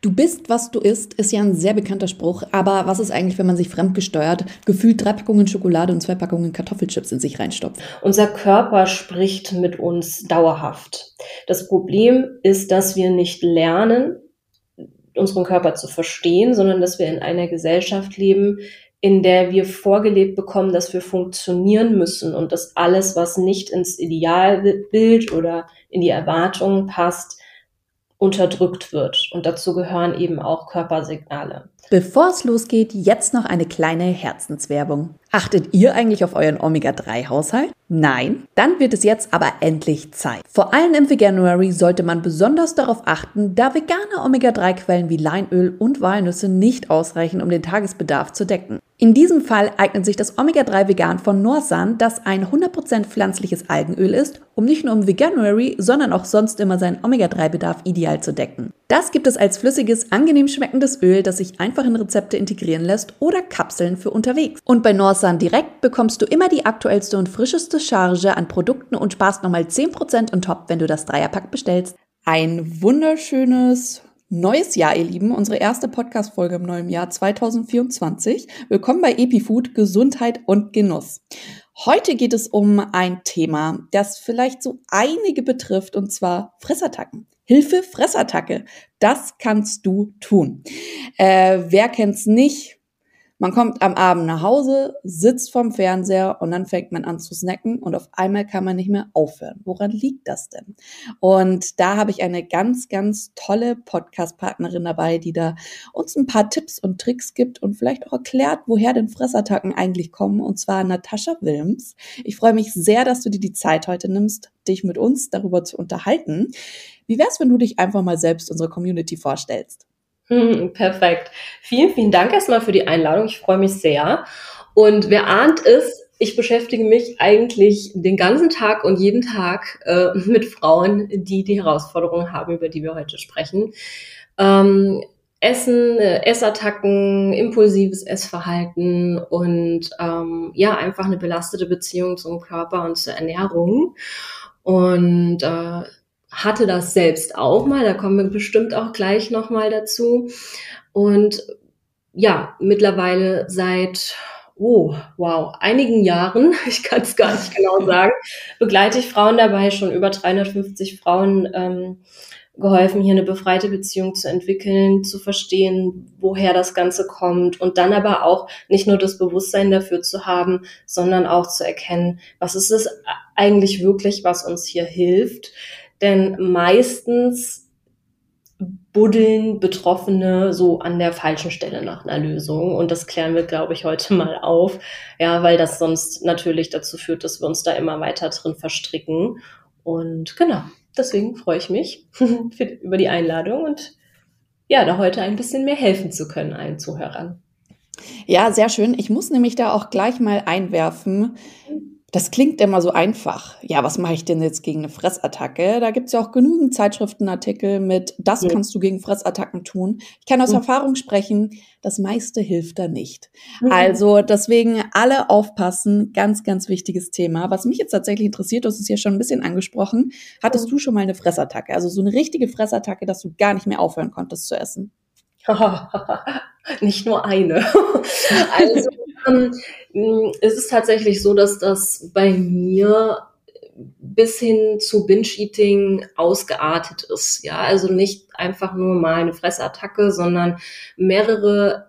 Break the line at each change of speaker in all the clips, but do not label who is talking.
Du bist, was du isst, ist ja ein sehr bekannter Spruch. Aber was ist eigentlich, wenn man sich fremdgesteuert, gefühlt drei Packungen Schokolade und zwei Packungen Kartoffelchips in sich reinstopft?
Unser Körper spricht mit uns dauerhaft. Das Problem ist, dass wir nicht lernen, unseren Körper zu verstehen, sondern dass wir in einer Gesellschaft leben, in der wir vorgelebt bekommen, dass wir funktionieren müssen und dass alles, was nicht ins Idealbild oder in die Erwartungen passt, unterdrückt wird. Und dazu gehören eben auch Körpersignale.
Bevor es losgeht, jetzt noch eine kleine Herzenswerbung. Achtet ihr eigentlich auf euren Omega-3-Haushalt? Nein? Dann wird es jetzt aber endlich Zeit. Vor allem im Veganuary sollte man besonders darauf achten, da vegane Omega-3-Quellen wie Leinöl und Walnüsse nicht ausreichen, um den Tagesbedarf zu decken. In diesem Fall eignet sich das Omega-3 Vegan von Norsan, das ein 100% pflanzliches Algenöl ist, um nicht nur im Veganuary, sondern auch sonst immer seinen Omega-3-Bedarf ideal zu decken. Das gibt es als flüssiges, angenehm schmeckendes Öl, das sich einfach in Rezepte integrieren lässt oder Kapseln für unterwegs. Und bei Norsan Direkt bekommst du immer die aktuellste und frischeste Charge an Produkten und sparst nochmal 10% on top, wenn du das Dreierpack bestellst. Ein wunderschönes Neues Jahr, ihr Lieben, unsere erste Podcast-Folge im neuen Jahr 2024. Willkommen bei EpiFood, Gesundheit und Genuss. Heute geht es um ein Thema, das vielleicht so einige betrifft, und zwar Fressattacken. Hilfe, Fressattacke. Das kannst du tun. Äh, wer kennt's nicht? Man kommt am Abend nach Hause, sitzt vorm Fernseher und dann fängt man an zu snacken und auf einmal kann man nicht mehr aufhören. Woran liegt das denn? Und da habe ich eine ganz, ganz tolle Podcast-Partnerin dabei, die da uns ein paar Tipps und Tricks gibt und vielleicht auch erklärt, woher denn Fressattacken eigentlich kommen. Und zwar Natascha Wilms. Ich freue mich sehr, dass du dir die Zeit heute nimmst, dich mit uns darüber zu unterhalten. Wie wär's, wenn du dich einfach mal selbst unsere Community vorstellst?
Perfekt. Vielen, vielen Dank erstmal für die Einladung. Ich freue mich sehr. Und wer ahnt es, ich beschäftige mich eigentlich den ganzen Tag und jeden Tag äh, mit Frauen, die die Herausforderungen haben, über die wir heute sprechen. Ähm, Essen, äh, Essattacken, impulsives Essverhalten und ähm, ja, einfach eine belastete Beziehung zum Körper und zur Ernährung. Und äh, hatte das selbst auch mal, da kommen wir bestimmt auch gleich nochmal dazu. Und ja, mittlerweile seit, oh, wow, einigen Jahren, ich kann es gar nicht genau sagen, begleite ich Frauen dabei, schon über 350 Frauen ähm, geholfen, hier eine befreite Beziehung zu entwickeln, zu verstehen, woher das Ganze kommt und dann aber auch nicht nur das Bewusstsein dafür zu haben, sondern auch zu erkennen, was ist es eigentlich wirklich, was uns hier hilft, denn meistens buddeln Betroffene so an der falschen Stelle nach einer Lösung. Und das klären wir, glaube ich, heute mal auf. Ja, weil das sonst natürlich dazu führt, dass wir uns da immer weiter drin verstricken. Und genau, deswegen freue ich mich über die Einladung und ja, da heute ein bisschen mehr helfen zu können allen Zuhörern.
Ja, sehr schön. Ich muss nämlich da auch gleich mal einwerfen. Das klingt immer so einfach. Ja, was mache ich denn jetzt gegen eine Fressattacke? Da gibt's ja auch genügend Zeitschriftenartikel mit, das ja. kannst du gegen Fressattacken tun. Ich kann aus mhm. Erfahrung sprechen, das meiste hilft da nicht. Mhm. Also deswegen alle aufpassen, ganz, ganz wichtiges Thema. Was mich jetzt tatsächlich interessiert, du hast es ja schon ein bisschen angesprochen, hattest mhm. du schon mal eine Fressattacke? Also so eine richtige Fressattacke, dass du gar nicht mehr aufhören konntest zu essen?
nicht nur eine. also es ist tatsächlich so, dass das bei mir bis hin zu Binge-Eating ausgeartet ist. Ja, also nicht einfach nur mal eine Fressattacke, sondern mehrere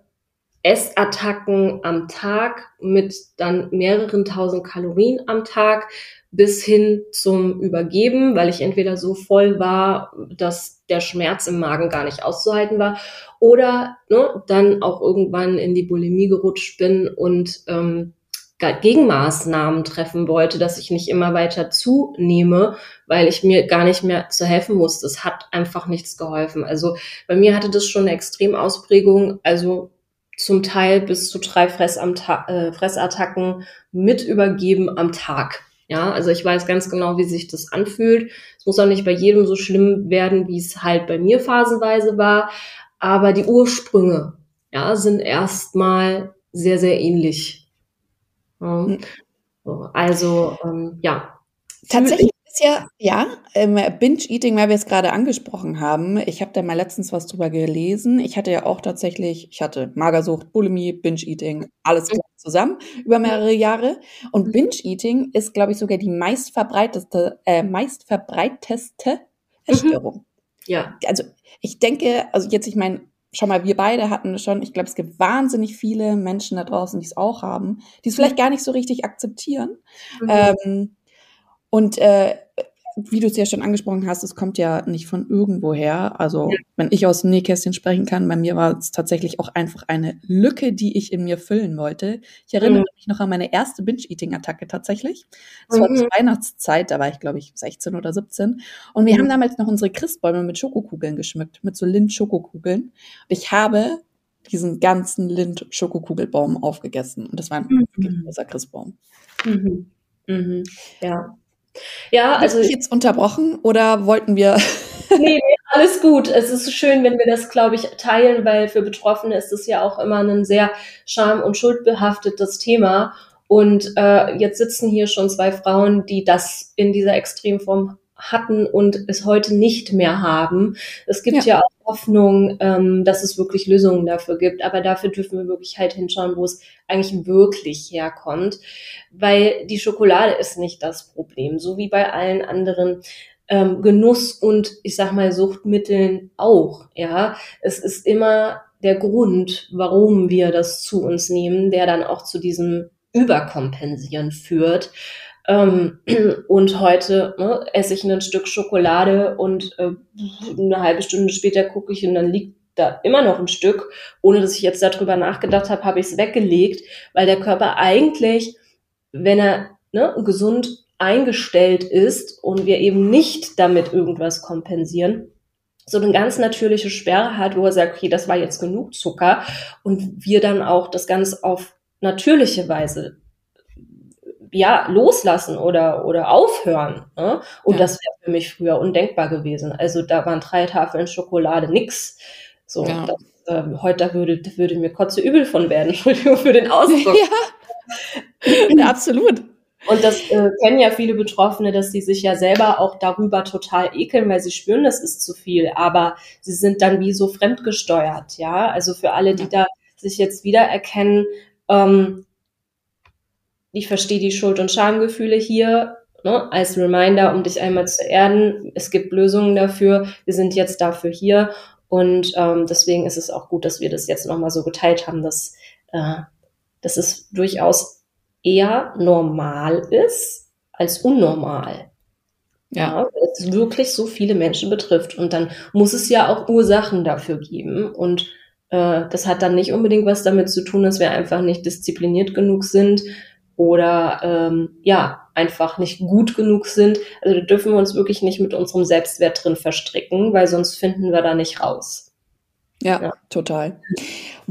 Essattacken am Tag mit dann mehreren tausend Kalorien am Tag bis hin zum Übergeben, weil ich entweder so voll war, dass der Schmerz im Magen gar nicht auszuhalten war, oder ne, dann auch irgendwann in die Bulimie gerutscht bin und ähm, Gegenmaßnahmen treffen wollte, dass ich nicht immer weiter zunehme, weil ich mir gar nicht mehr zu helfen musste. Es hat einfach nichts geholfen. Also bei mir hatte das schon eine Extremausprägung. Also zum Teil bis zu drei äh, Fressattacken mit übergeben am Tag. Ja, also ich weiß ganz genau, wie sich das anfühlt. Es muss auch nicht bei jedem so schlimm werden, wie es halt bei mir phasenweise war. Aber die Ursprünge, ja, sind erstmal sehr, sehr ähnlich. Hm. Also, ähm, ja.
Tatsächlich ist ja, ja, ähm, Binge-Eating, weil wir es gerade angesprochen haben. Ich habe da mal letztens was drüber gelesen. Ich hatte ja auch tatsächlich, ich hatte Magersucht, Bulimie, Binge-Eating, alles mhm. zusammen über mehrere Jahre. Und mhm. Binge-Eating ist, glaube ich, sogar die meistverbreiteste, äh, meistverbreiteste Essstörung. Mhm. Ja. Also ich denke, also jetzt, ich meine, schau mal, wir beide hatten schon, ich glaube, es gibt wahnsinnig viele Menschen da draußen, die es auch haben, die es vielleicht gar nicht so richtig akzeptieren. Mhm. Ähm, und äh, wie du es ja schon angesprochen hast, es kommt ja nicht von irgendwoher. Also, ja. wenn ich aus dem Nähkästchen sprechen kann, bei mir war es tatsächlich auch einfach eine Lücke, die ich in mir füllen wollte. Ich erinnere mhm. mich noch an meine erste Binge-Eating-Attacke tatsächlich. Mhm. war zur Weihnachtszeit, da war ich, glaube ich, 16 oder 17. Und wir mhm. haben damals noch unsere Christbäume mit Schokokugeln geschmückt, mit so Lind-Schokokugeln. Und ich habe diesen ganzen Lind-Schokokugelbaum aufgegessen. Und das war ein mhm. wirklich großer Christbaum.
Mhm. Ja,
ja, also. ich jetzt unterbrochen oder wollten wir?
nee, nee, alles gut. Es ist schön, wenn wir das, glaube ich, teilen, weil für Betroffene ist es ja auch immer ein sehr scham- und schuldbehaftetes Thema. Und äh, jetzt sitzen hier schon zwei Frauen, die das in dieser Extremform hatten und es heute nicht mehr haben. Es gibt ja, ja auch Hoffnung, ähm, dass es wirklich Lösungen dafür gibt, aber dafür dürfen wir wirklich halt hinschauen, wo es eigentlich wirklich herkommt, weil die Schokolade ist nicht das Problem, so wie bei allen anderen ähm, Genuss und ich sag mal Suchtmitteln auch. Ja, es ist immer der Grund, warum wir das zu uns nehmen, der dann auch zu diesem Überkompensieren führt. Ähm, und heute ne, esse ich ein Stück Schokolade und äh, eine halbe Stunde später gucke ich und dann liegt da immer noch ein Stück. Ohne dass ich jetzt darüber nachgedacht habe, habe ich es weggelegt, weil der Körper eigentlich, wenn er ne, gesund eingestellt ist und wir eben nicht damit irgendwas kompensieren, so eine ganz natürliche Sperre hat, wo er sagt, okay, das war jetzt genug Zucker und wir dann auch das Ganze auf natürliche Weise ja, loslassen oder, oder aufhören. Ne? Und ja. das wäre für mich früher undenkbar gewesen. Also da waren drei Tafeln Schokolade, nix. So, ja. das, äh, heute würde, würde mir kotze übel von werden. Entschuldigung für den Ausdruck.
Ja, absolut.
Und das äh, kennen ja viele Betroffene, dass sie sich ja selber auch darüber total ekeln, weil sie spüren, das ist zu viel. Aber sie sind dann wie so fremdgesteuert, ja. Also für alle, die da sich jetzt wiedererkennen, ähm, ich verstehe die Schuld- und Schamgefühle hier ne, als Reminder, um dich einmal zu erden. Es gibt Lösungen dafür. Wir sind jetzt dafür hier. Und ähm, deswegen ist es auch gut, dass wir das jetzt nochmal so geteilt haben, dass, äh, dass es durchaus eher normal ist als unnormal. Ja. ja. es wirklich so viele Menschen betrifft. Und dann muss es ja auch Ursachen dafür geben. Und äh, das hat dann nicht unbedingt was damit zu tun, dass wir einfach nicht diszipliniert genug sind, oder ähm, ja, einfach nicht gut genug sind. Also da dürfen wir uns wirklich nicht mit unserem Selbstwert drin verstricken, weil sonst finden wir da nicht raus.
Ja, ja, total.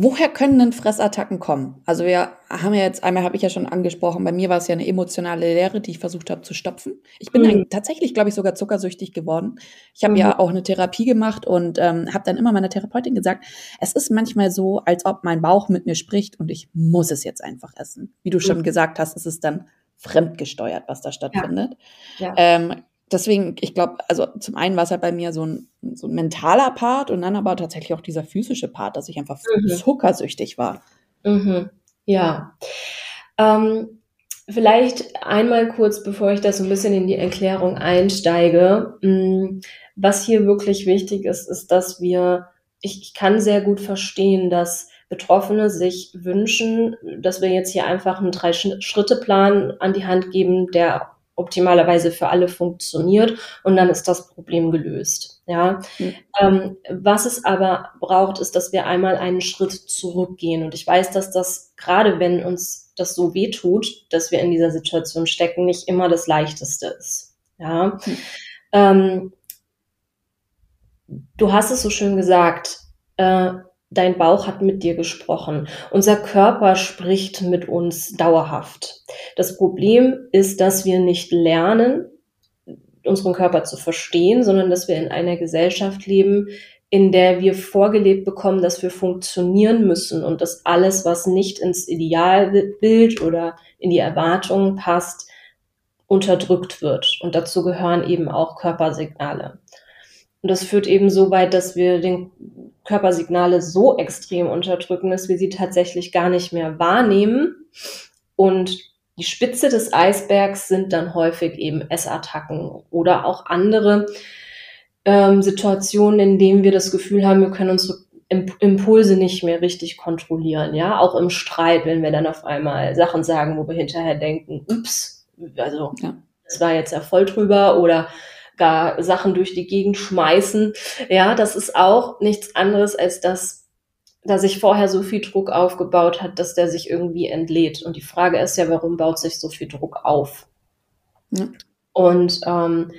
Woher können denn Fressattacken kommen? Also wir haben ja jetzt, einmal habe ich ja schon angesprochen, bei mir war es ja eine emotionale Lehre, die ich versucht habe zu stopfen. Ich bin mhm. dann tatsächlich, glaube ich, sogar zuckersüchtig geworden. Ich habe mhm. ja auch eine Therapie gemacht und ähm, habe dann immer meiner Therapeutin gesagt, es ist manchmal so, als ob mein Bauch mit mir spricht und ich muss es jetzt einfach essen. Wie du schon mhm. gesagt hast, es ist dann fremdgesteuert, was da stattfindet. Ja. Ja. Ähm, deswegen, ich glaube, also zum einen war es halt bei mir so ein, so ein mentaler Part und dann aber tatsächlich auch dieser physische Part, dass ich einfach mhm. zuckersüchtig war.
Mhm. Ja. Ähm, vielleicht einmal kurz, bevor ich das so ein bisschen in die Erklärung einsteige. Mm, was hier wirklich wichtig ist, ist, dass wir, ich, ich kann sehr gut verstehen, dass Betroffene sich wünschen, dass wir jetzt hier einfach einen Drei-Schritte-Plan an die Hand geben, der optimalerweise für alle funktioniert und dann ist das Problem gelöst. Ja, mhm. ähm, was es aber braucht, ist, dass wir einmal einen Schritt zurückgehen und ich weiß, dass das gerade wenn uns das so weh tut, dass wir in dieser Situation stecken, nicht immer das Leichteste ist. Ja, mhm. ähm, du hast es so schön gesagt. Äh, dein Bauch hat mit dir gesprochen. Unser Körper spricht mit uns dauerhaft. Das Problem ist, dass wir nicht lernen, unseren Körper zu verstehen, sondern dass wir in einer Gesellschaft leben, in der wir vorgelebt bekommen, dass wir funktionieren müssen und dass alles, was nicht ins Idealbild oder in die Erwartungen passt, unterdrückt wird. Und dazu gehören eben auch Körpersignale. Und das führt eben so weit, dass wir den Körpersignale so extrem unterdrücken, dass wir sie tatsächlich gar nicht mehr wahrnehmen. Und die Spitze des Eisbergs sind dann häufig eben Essattacken oder auch andere ähm, Situationen, in denen wir das Gefühl haben, wir können unsere Impulse nicht mehr richtig kontrollieren. Ja, auch im Streit, wenn wir dann auf einmal Sachen sagen, wo wir hinterher denken, ups, also ja. das war jetzt ja voll drüber oder gar Sachen durch die Gegend schmeißen. Ja, das ist auch nichts anderes als das, dass sich vorher so viel Druck aufgebaut hat, dass der sich irgendwie entlädt. Und die Frage ist ja, warum baut sich so viel Druck auf? Ja. Und ähm,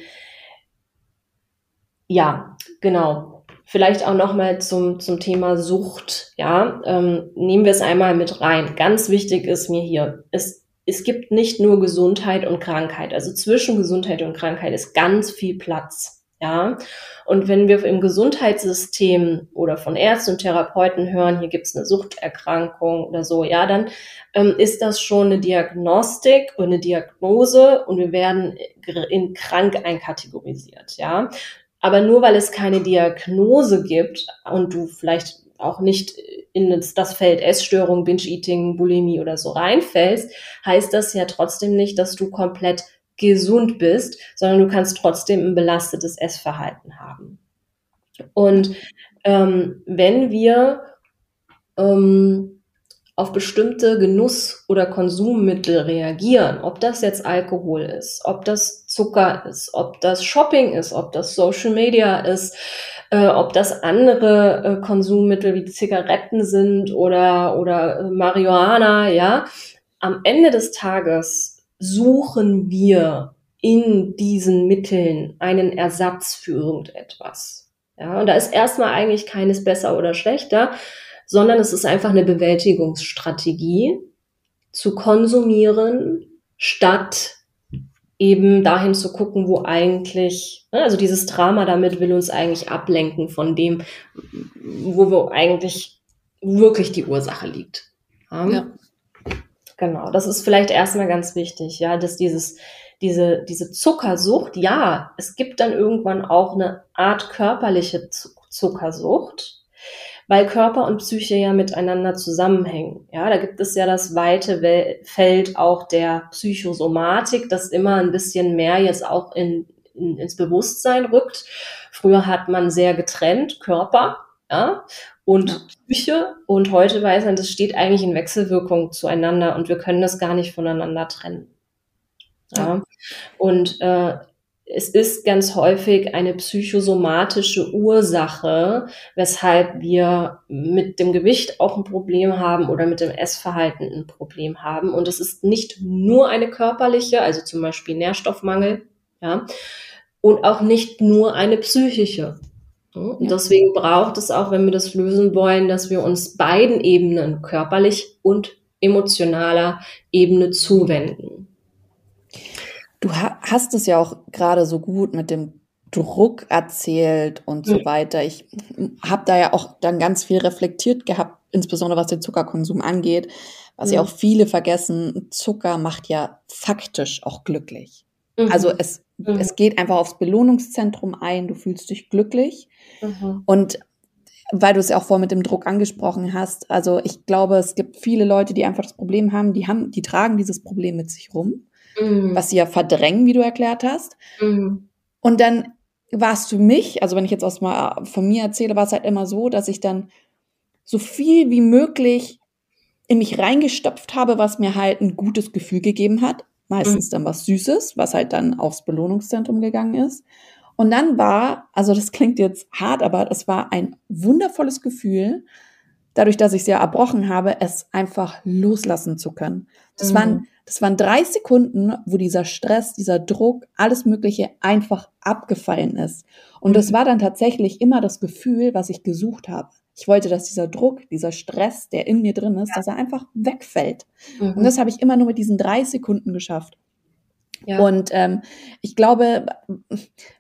ja, genau. Vielleicht auch nochmal zum, zum Thema Sucht. Ja, ähm, nehmen wir es einmal mit rein. Ganz wichtig ist mir hier, es, es gibt nicht nur Gesundheit und Krankheit. Also zwischen Gesundheit und Krankheit ist ganz viel Platz. Ja, und wenn wir im Gesundheitssystem oder von Ärzten und Therapeuten hören, hier gibt es eine Suchterkrankung oder so, ja, dann ähm, ist das schon eine Diagnostik und eine Diagnose und wir werden in krank einkategorisiert, ja. Aber nur weil es keine Diagnose gibt und du vielleicht auch nicht in das Feld Essstörung, Binge-Eating, Bulimie oder so reinfällst, heißt das ja trotzdem nicht, dass du komplett gesund bist, sondern du kannst trotzdem ein belastetes Essverhalten haben. Und ähm, wenn wir ähm, auf bestimmte Genuss- oder Konsummittel reagieren, ob das jetzt Alkohol ist, ob das Zucker ist, ob das Shopping ist, ob das Social Media ist, äh, ob das andere äh, Konsummittel wie Zigaretten sind oder, oder äh, Marihuana, ja. Am Ende des Tages suchen wir in diesen Mitteln einen Ersatz für irgendetwas. Ja, und da ist erstmal eigentlich keines besser oder schlechter, sondern es ist einfach eine Bewältigungsstrategie zu konsumieren, statt eben dahin zu gucken, wo eigentlich, ne, also dieses Drama damit will uns eigentlich ablenken von dem, wo wir eigentlich wirklich die Ursache liegt. Ja. ja. Genau, das ist vielleicht erstmal ganz wichtig, ja, dass dieses, diese, diese Zuckersucht, ja, es gibt dann irgendwann auch eine Art körperliche Zuckersucht, weil Körper und Psyche ja miteinander zusammenhängen. Ja, da gibt es ja das weite Feld auch der Psychosomatik, das immer ein bisschen mehr jetzt auch in, in, ins Bewusstsein rückt. Früher hat man sehr getrennt Körper, ja, und ja. Psyche und heute weiß man, das steht eigentlich in Wechselwirkung zueinander und wir können das gar nicht voneinander trennen. Ja. ja. Und äh, es ist ganz häufig eine psychosomatische Ursache, weshalb wir mit dem Gewicht auch ein Problem haben oder mit dem Essverhalten ein Problem haben. Und es ist nicht nur eine körperliche, also zum Beispiel Nährstoffmangel, ja, und auch nicht nur eine psychische. Und deswegen braucht es auch, wenn wir das lösen wollen, dass wir uns beiden Ebenen, körperlich und emotionaler Ebene zuwenden.
Du hast es ja auch gerade so gut mit dem Druck erzählt und so weiter. Ich habe da ja auch dann ganz viel reflektiert gehabt, insbesondere was den Zuckerkonsum angeht. Was mhm. ja auch viele vergessen, Zucker macht ja faktisch auch glücklich. Mhm. Also es, mhm. es geht einfach aufs Belohnungszentrum ein, du fühlst dich glücklich. Mhm. Und weil du es ja auch vorher mit dem Druck angesprochen hast, also ich glaube, es gibt viele Leute, die einfach das Problem haben, die haben, die tragen dieses Problem mit sich rum mhm. was sie ja verdrängen, wie du erklärt hast. Mhm. Und dann war es für mich, also wenn ich jetzt aus mal von mir erzähle, war es halt immer so, dass ich dann so viel wie möglich in mich reingestopft habe, was mir halt ein gutes Gefühl gegeben hat. Meistens mhm. dann was Süßes, was halt dann aufs Belohnungszentrum gegangen ist. Und dann war, also das klingt jetzt hart, aber das war ein wundervolles Gefühl, dadurch, dass ich es ja erbrochen habe, es einfach loslassen zu können. Das mhm. waren das waren drei Sekunden, wo dieser Stress, dieser Druck, alles Mögliche einfach abgefallen ist. Und das mhm. war dann tatsächlich immer das Gefühl, was ich gesucht habe. Ich wollte, dass dieser Druck, dieser Stress, der in mir drin ist, ja. dass er einfach wegfällt. Mhm. Und das habe ich immer nur mit diesen drei Sekunden geschafft. Ja. Und ähm, ich glaube,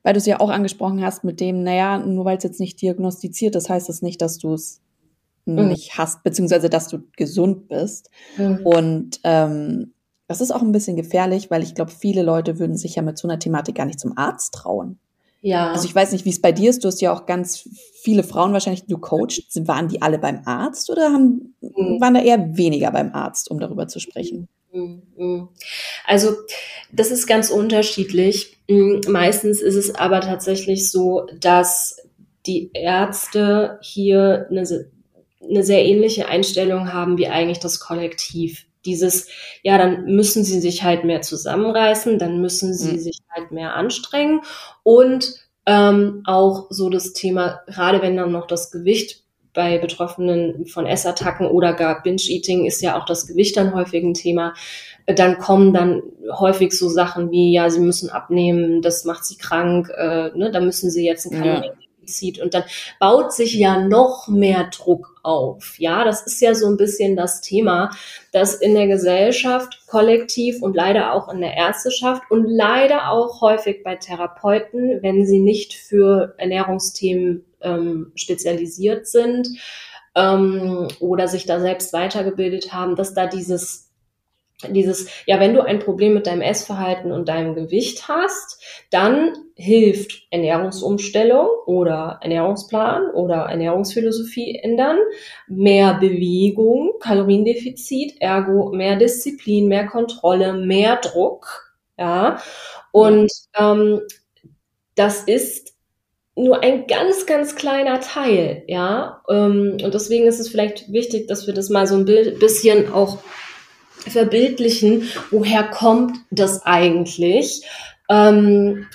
weil du es ja auch angesprochen hast mit dem, naja, nur weil es jetzt nicht diagnostiziert ist, heißt das nicht, dass du es mhm. nicht hast, beziehungsweise dass du gesund bist. Mhm. Und ähm, Das ist auch ein bisschen gefährlich, weil ich glaube, viele Leute würden sich ja mit so einer Thematik gar nicht zum Arzt trauen. Ja. Also ich weiß nicht, wie es bei dir ist. Du hast ja auch ganz viele Frauen wahrscheinlich, die du coachst. Waren die alle beim Arzt oder haben, mhm. waren da eher weniger beim Arzt, um darüber zu sprechen? Mhm.
Mhm. Also das ist ganz unterschiedlich. Mhm. Meistens ist es aber tatsächlich so, dass die Ärzte hier eine, eine sehr ähnliche Einstellung haben wie eigentlich das Kollektiv dieses, ja, dann müssen sie sich halt mehr zusammenreißen, dann müssen sie mhm. sich halt mehr anstrengen und ähm, auch so das Thema, gerade wenn dann noch das Gewicht bei Betroffenen von Essattacken oder gar Binge-Eating ist ja auch das Gewicht dann häufig ein Thema. Dann kommen dann häufig so Sachen wie, ja, sie müssen abnehmen, das macht sie krank, äh, ne, da müssen sie jetzt ein Kalorien zieht. Und dann baut sich ja noch mehr Druck auf. Ja, das ist ja so ein bisschen das Thema, dass in der Gesellschaft kollektiv und leider auch in der Ärzteschaft und leider auch häufig bei Therapeuten, wenn sie nicht für Ernährungsthemen ähm, spezialisiert sind ähm, oder sich da selbst weitergebildet haben, dass da dieses dieses, ja, wenn du ein Problem mit deinem Essverhalten und deinem Gewicht hast, dann hilft Ernährungsumstellung oder Ernährungsplan oder Ernährungsphilosophie ändern, mehr Bewegung, Kaloriendefizit, ergo mehr Disziplin, mehr Kontrolle, mehr Druck, ja. Und ähm, das ist nur ein ganz, ganz kleiner Teil, ja. Ähm, und deswegen ist es vielleicht wichtig, dass wir das mal so ein bisschen auch verbildlichen, woher kommt das eigentlich, ähm,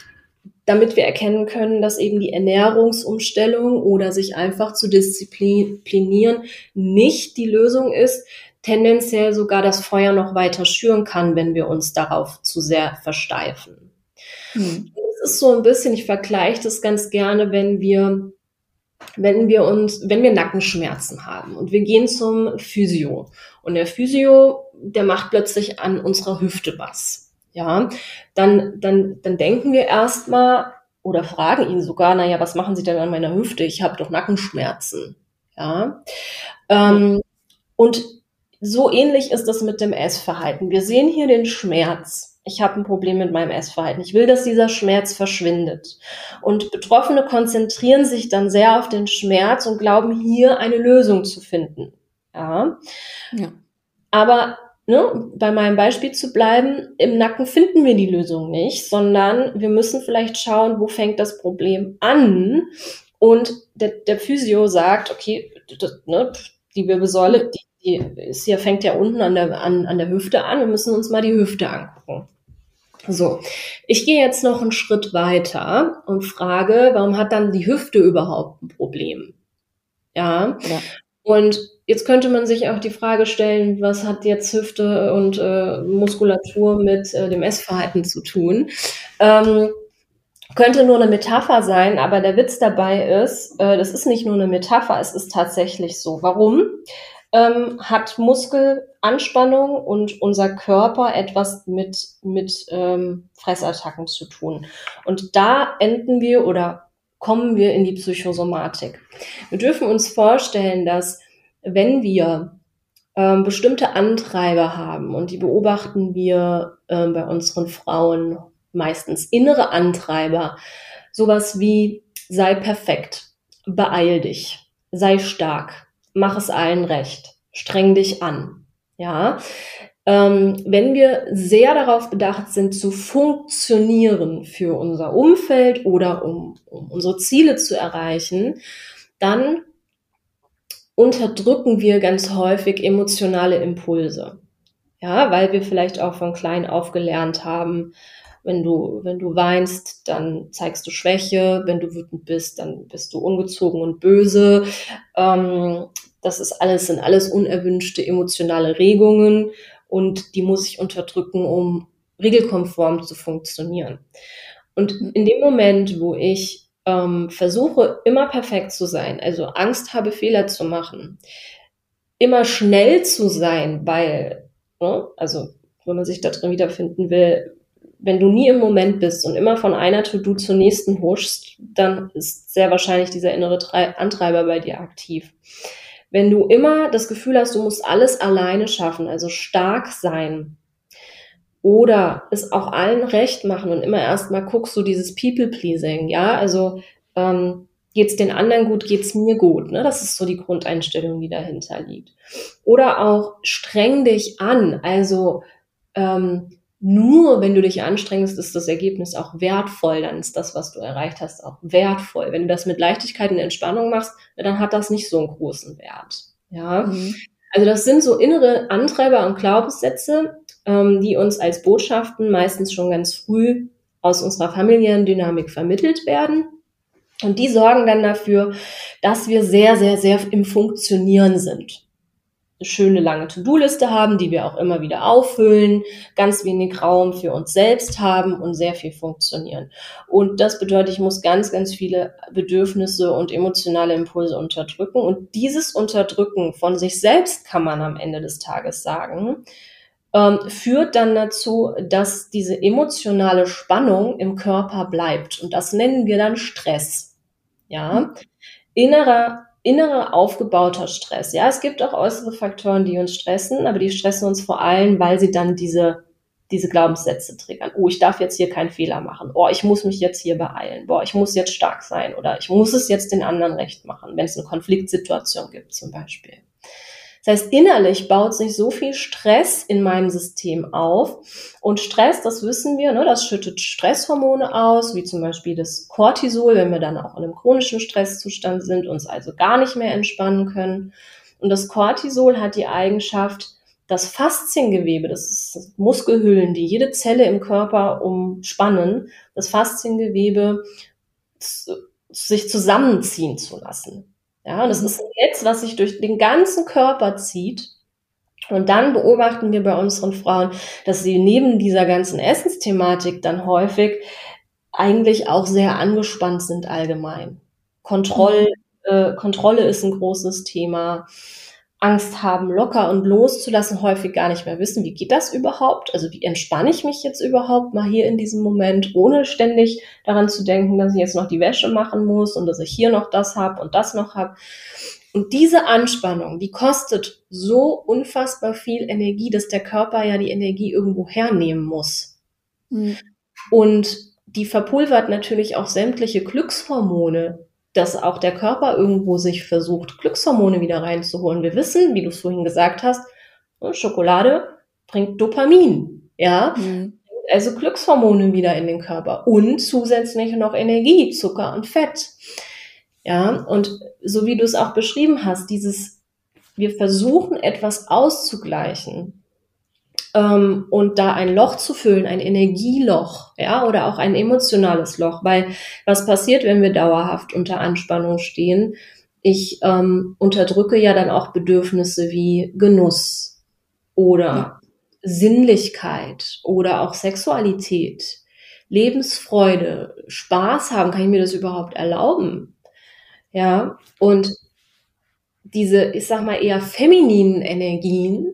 damit wir erkennen können, dass eben die Ernährungsumstellung oder sich einfach zu disziplinieren nicht die Lösung ist, tendenziell sogar das Feuer noch weiter schüren kann, wenn wir uns darauf zu sehr versteifen. Hm. Es ist so ein bisschen, ich vergleiche das ganz gerne, wenn wir wenn wir uns, wenn wir Nackenschmerzen haben und wir gehen zum Physio und der Physio, der macht plötzlich an unserer Hüfte was, ja, dann, dann, dann denken wir erstmal oder fragen ihn sogar, naja, was machen Sie denn an meiner Hüfte? Ich habe doch Nackenschmerzen, ja. Ähm, und so ähnlich ist das mit dem Essverhalten. Wir sehen hier den Schmerz ich habe ein Problem mit meinem Essverhalten. Ich will, dass dieser Schmerz verschwindet. Und Betroffene konzentrieren sich dann sehr auf den Schmerz und glauben, hier eine Lösung zu finden. Ja. ja. Aber ne, bei meinem Beispiel zu bleiben, im Nacken finden wir die Lösung nicht, sondern wir müssen vielleicht schauen, wo fängt das Problem an. Und der, der Physio sagt, okay, das, ne, die Wirbelsäule, die, die ist hier, fängt ja unten an der, an, an der Hüfte an. Wir müssen uns mal die Hüfte angucken. So, ich gehe jetzt noch einen Schritt weiter und frage, warum hat dann die Hüfte überhaupt ein Problem? Ja. ja. Und jetzt könnte man sich auch die Frage stellen, was hat jetzt Hüfte und äh, Muskulatur mit äh, dem Essverhalten zu tun? Ähm, könnte nur eine Metapher sein, aber der Witz dabei ist, äh, das ist nicht nur eine Metapher, es ist tatsächlich so. Warum? ähm, hat Muskelanspannung und unser Körper etwas mit, mit ähm, Fressattacken zu tun. Und da enden wir oder kommen wir in die Psychosomatik. Wir dürfen uns vorstellen, dass wenn wir ähm, bestimmte Antreiber haben und die beobachten wir ähm, bei unseren Frauen meistens innere Antreiber, sowas wie sei perfekt, beeil dich, sei stark, mach es allen recht, streng dich an. Ja, ähm, wenn wir sehr darauf bedacht sind, zu funktionieren für unser Umfeld oder um, um unsere Ziele zu erreichen, dann unterdrücken wir ganz häufig emotionale Impulse. Ja, weil wir vielleicht auch von klein auf gelernt haben, wenn du, wenn du weinst, dann zeigst du Schwäche. Wenn du wütend bist, dann bist du ungezogen und böse. Ähm, das ist alles, sind alles unerwünschte emotionale Regungen und die muss ich unterdrücken, um regelkonform zu funktionieren. Und in dem Moment, wo ich ähm, versuche, immer perfekt zu sein, also Angst habe, Fehler zu machen, immer schnell zu sein, weil, ne, also wenn man sich da drin wiederfinden will, wenn du nie im Moment bist und immer von einer To-Do zur nächsten huschst, dann ist sehr wahrscheinlich dieser innere Antreiber bei dir aktiv. Wenn du immer das Gefühl hast, du musst alles alleine schaffen, also stark sein, oder es auch allen recht machen und immer erstmal guckst du dieses People-Pleasing, ja, also ähm, geht's den anderen gut, geht's mir gut, ne? Das ist so die Grundeinstellung, die dahinter liegt. Oder auch streng dich an, also ähm, nur wenn du dich anstrengst, ist das Ergebnis auch wertvoll, dann ist das, was du erreicht hast, auch wertvoll. Wenn du das mit Leichtigkeit und Entspannung machst, dann hat das nicht so einen großen Wert. Ja. Mhm. Also das sind so innere Antreiber und Glaubenssätze, ähm, die uns als Botschaften meistens schon ganz früh aus unserer familiären Dynamik vermittelt werden. Und die sorgen dann dafür, dass wir sehr, sehr, sehr im Funktionieren sind eine schöne lange To-Do-Liste haben, die wir auch immer wieder auffüllen, ganz wenig Raum für uns selbst haben und sehr viel funktionieren. Und das bedeutet, ich muss ganz, ganz viele Bedürfnisse und emotionale Impulse unterdrücken. Und dieses Unterdrücken von sich selbst kann man am Ende des Tages sagen, ähm, führt dann dazu, dass diese emotionale Spannung im Körper bleibt. Und das nennen wir dann Stress. Ja, innerer innerer aufgebauter Stress. Ja, es gibt auch äußere Faktoren, die uns stressen, aber die stressen uns vor allem, weil sie dann diese, diese Glaubenssätze triggern. Oh, ich darf jetzt hier keinen Fehler machen. Oh, ich muss mich jetzt hier beeilen. Boah, ich muss jetzt stark sein oder ich muss es jetzt den anderen recht machen, wenn es eine Konfliktsituation gibt zum Beispiel. Das heißt, innerlich baut sich so viel Stress in meinem System auf. Und Stress, das wissen wir, ne, das schüttet Stresshormone aus, wie zum Beispiel das Cortisol, wenn wir dann auch in einem chronischen Stresszustand sind, uns also gar nicht mehr entspannen können. Und das Cortisol hat die Eigenschaft, das Fasziengewebe, das ist Muskelhüllen, die jede Zelle im Körper umspannen, das Fasziengewebe sich zusammenziehen zu lassen. Ja, und das ist ein Netz, was sich durch den ganzen Körper zieht. Und dann beobachten wir bei unseren Frauen, dass sie neben dieser ganzen Essensthematik dann häufig eigentlich auch sehr angespannt sind allgemein. Kontroll, äh, Kontrolle ist ein großes Thema. Angst haben, locker und loszulassen, häufig gar nicht mehr wissen, wie geht das überhaupt? Also wie entspanne ich mich jetzt überhaupt mal hier in diesem Moment, ohne ständig daran zu denken, dass ich jetzt noch die Wäsche machen muss und dass ich hier noch das habe und das noch habe. Und diese Anspannung, die kostet so unfassbar viel Energie, dass der Körper ja die Energie irgendwo hernehmen muss. Mhm. Und die verpulvert natürlich auch sämtliche Glückshormone, dass auch der Körper irgendwo sich versucht, Glückshormone wieder reinzuholen. Wir wissen, wie du es vorhin gesagt hast, ne, Schokolade bringt Dopamin, ja, mhm. also Glückshormone wieder in den Körper und zusätzlich noch Energie, Zucker und Fett. Ja, und so wie du es auch beschrieben hast, dieses, wir versuchen etwas auszugleichen, ähm, und da ein Loch zu füllen, ein Energieloch, ja, oder auch ein emotionales Loch, weil was passiert, wenn wir dauerhaft unter Anspannung stehen? Ich ähm, unterdrücke ja dann auch Bedürfnisse wie Genuss oder ja. Sinnlichkeit oder auch Sexualität, Lebensfreude, Spaß haben. Kann ich mir das überhaupt erlauben? Ja, und diese, ich sag mal, eher femininen Energien,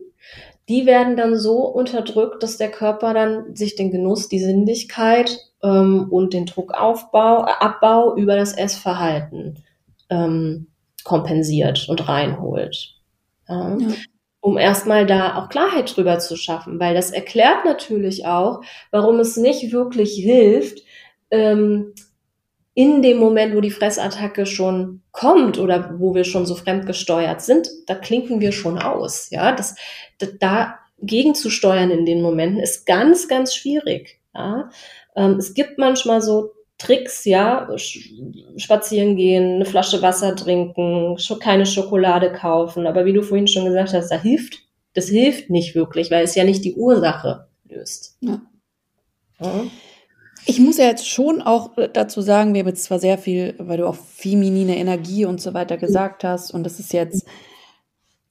die werden dann so unterdrückt, dass der Körper dann sich den Genuss, die Sinnlichkeit ähm, und den Druckaufbau, äh, Abbau über das Essverhalten ähm, kompensiert und reinholt. Ja. Ja. Um erstmal da auch Klarheit drüber zu schaffen, weil das erklärt natürlich auch, warum es nicht wirklich hilft, ähm, in dem Moment, wo die Fressattacke schon kommt oder wo wir schon so fremdgesteuert sind, da klinken wir schon aus. Ja, das, da gegenzusteuern in den Momenten ist ganz, ganz schwierig. Ja? Ähm, es gibt manchmal so Tricks, ja, spazieren gehen, eine Flasche Wasser trinken, keine Schokolade kaufen. Aber wie du vorhin schon gesagt hast, da hilft, das hilft nicht wirklich, weil es ja nicht die Ursache löst. Ja.
ja. Ich muss ja jetzt schon auch dazu sagen, wir haben jetzt zwar sehr viel, weil du auch feminine Energie und so weiter gesagt hast, und das ist jetzt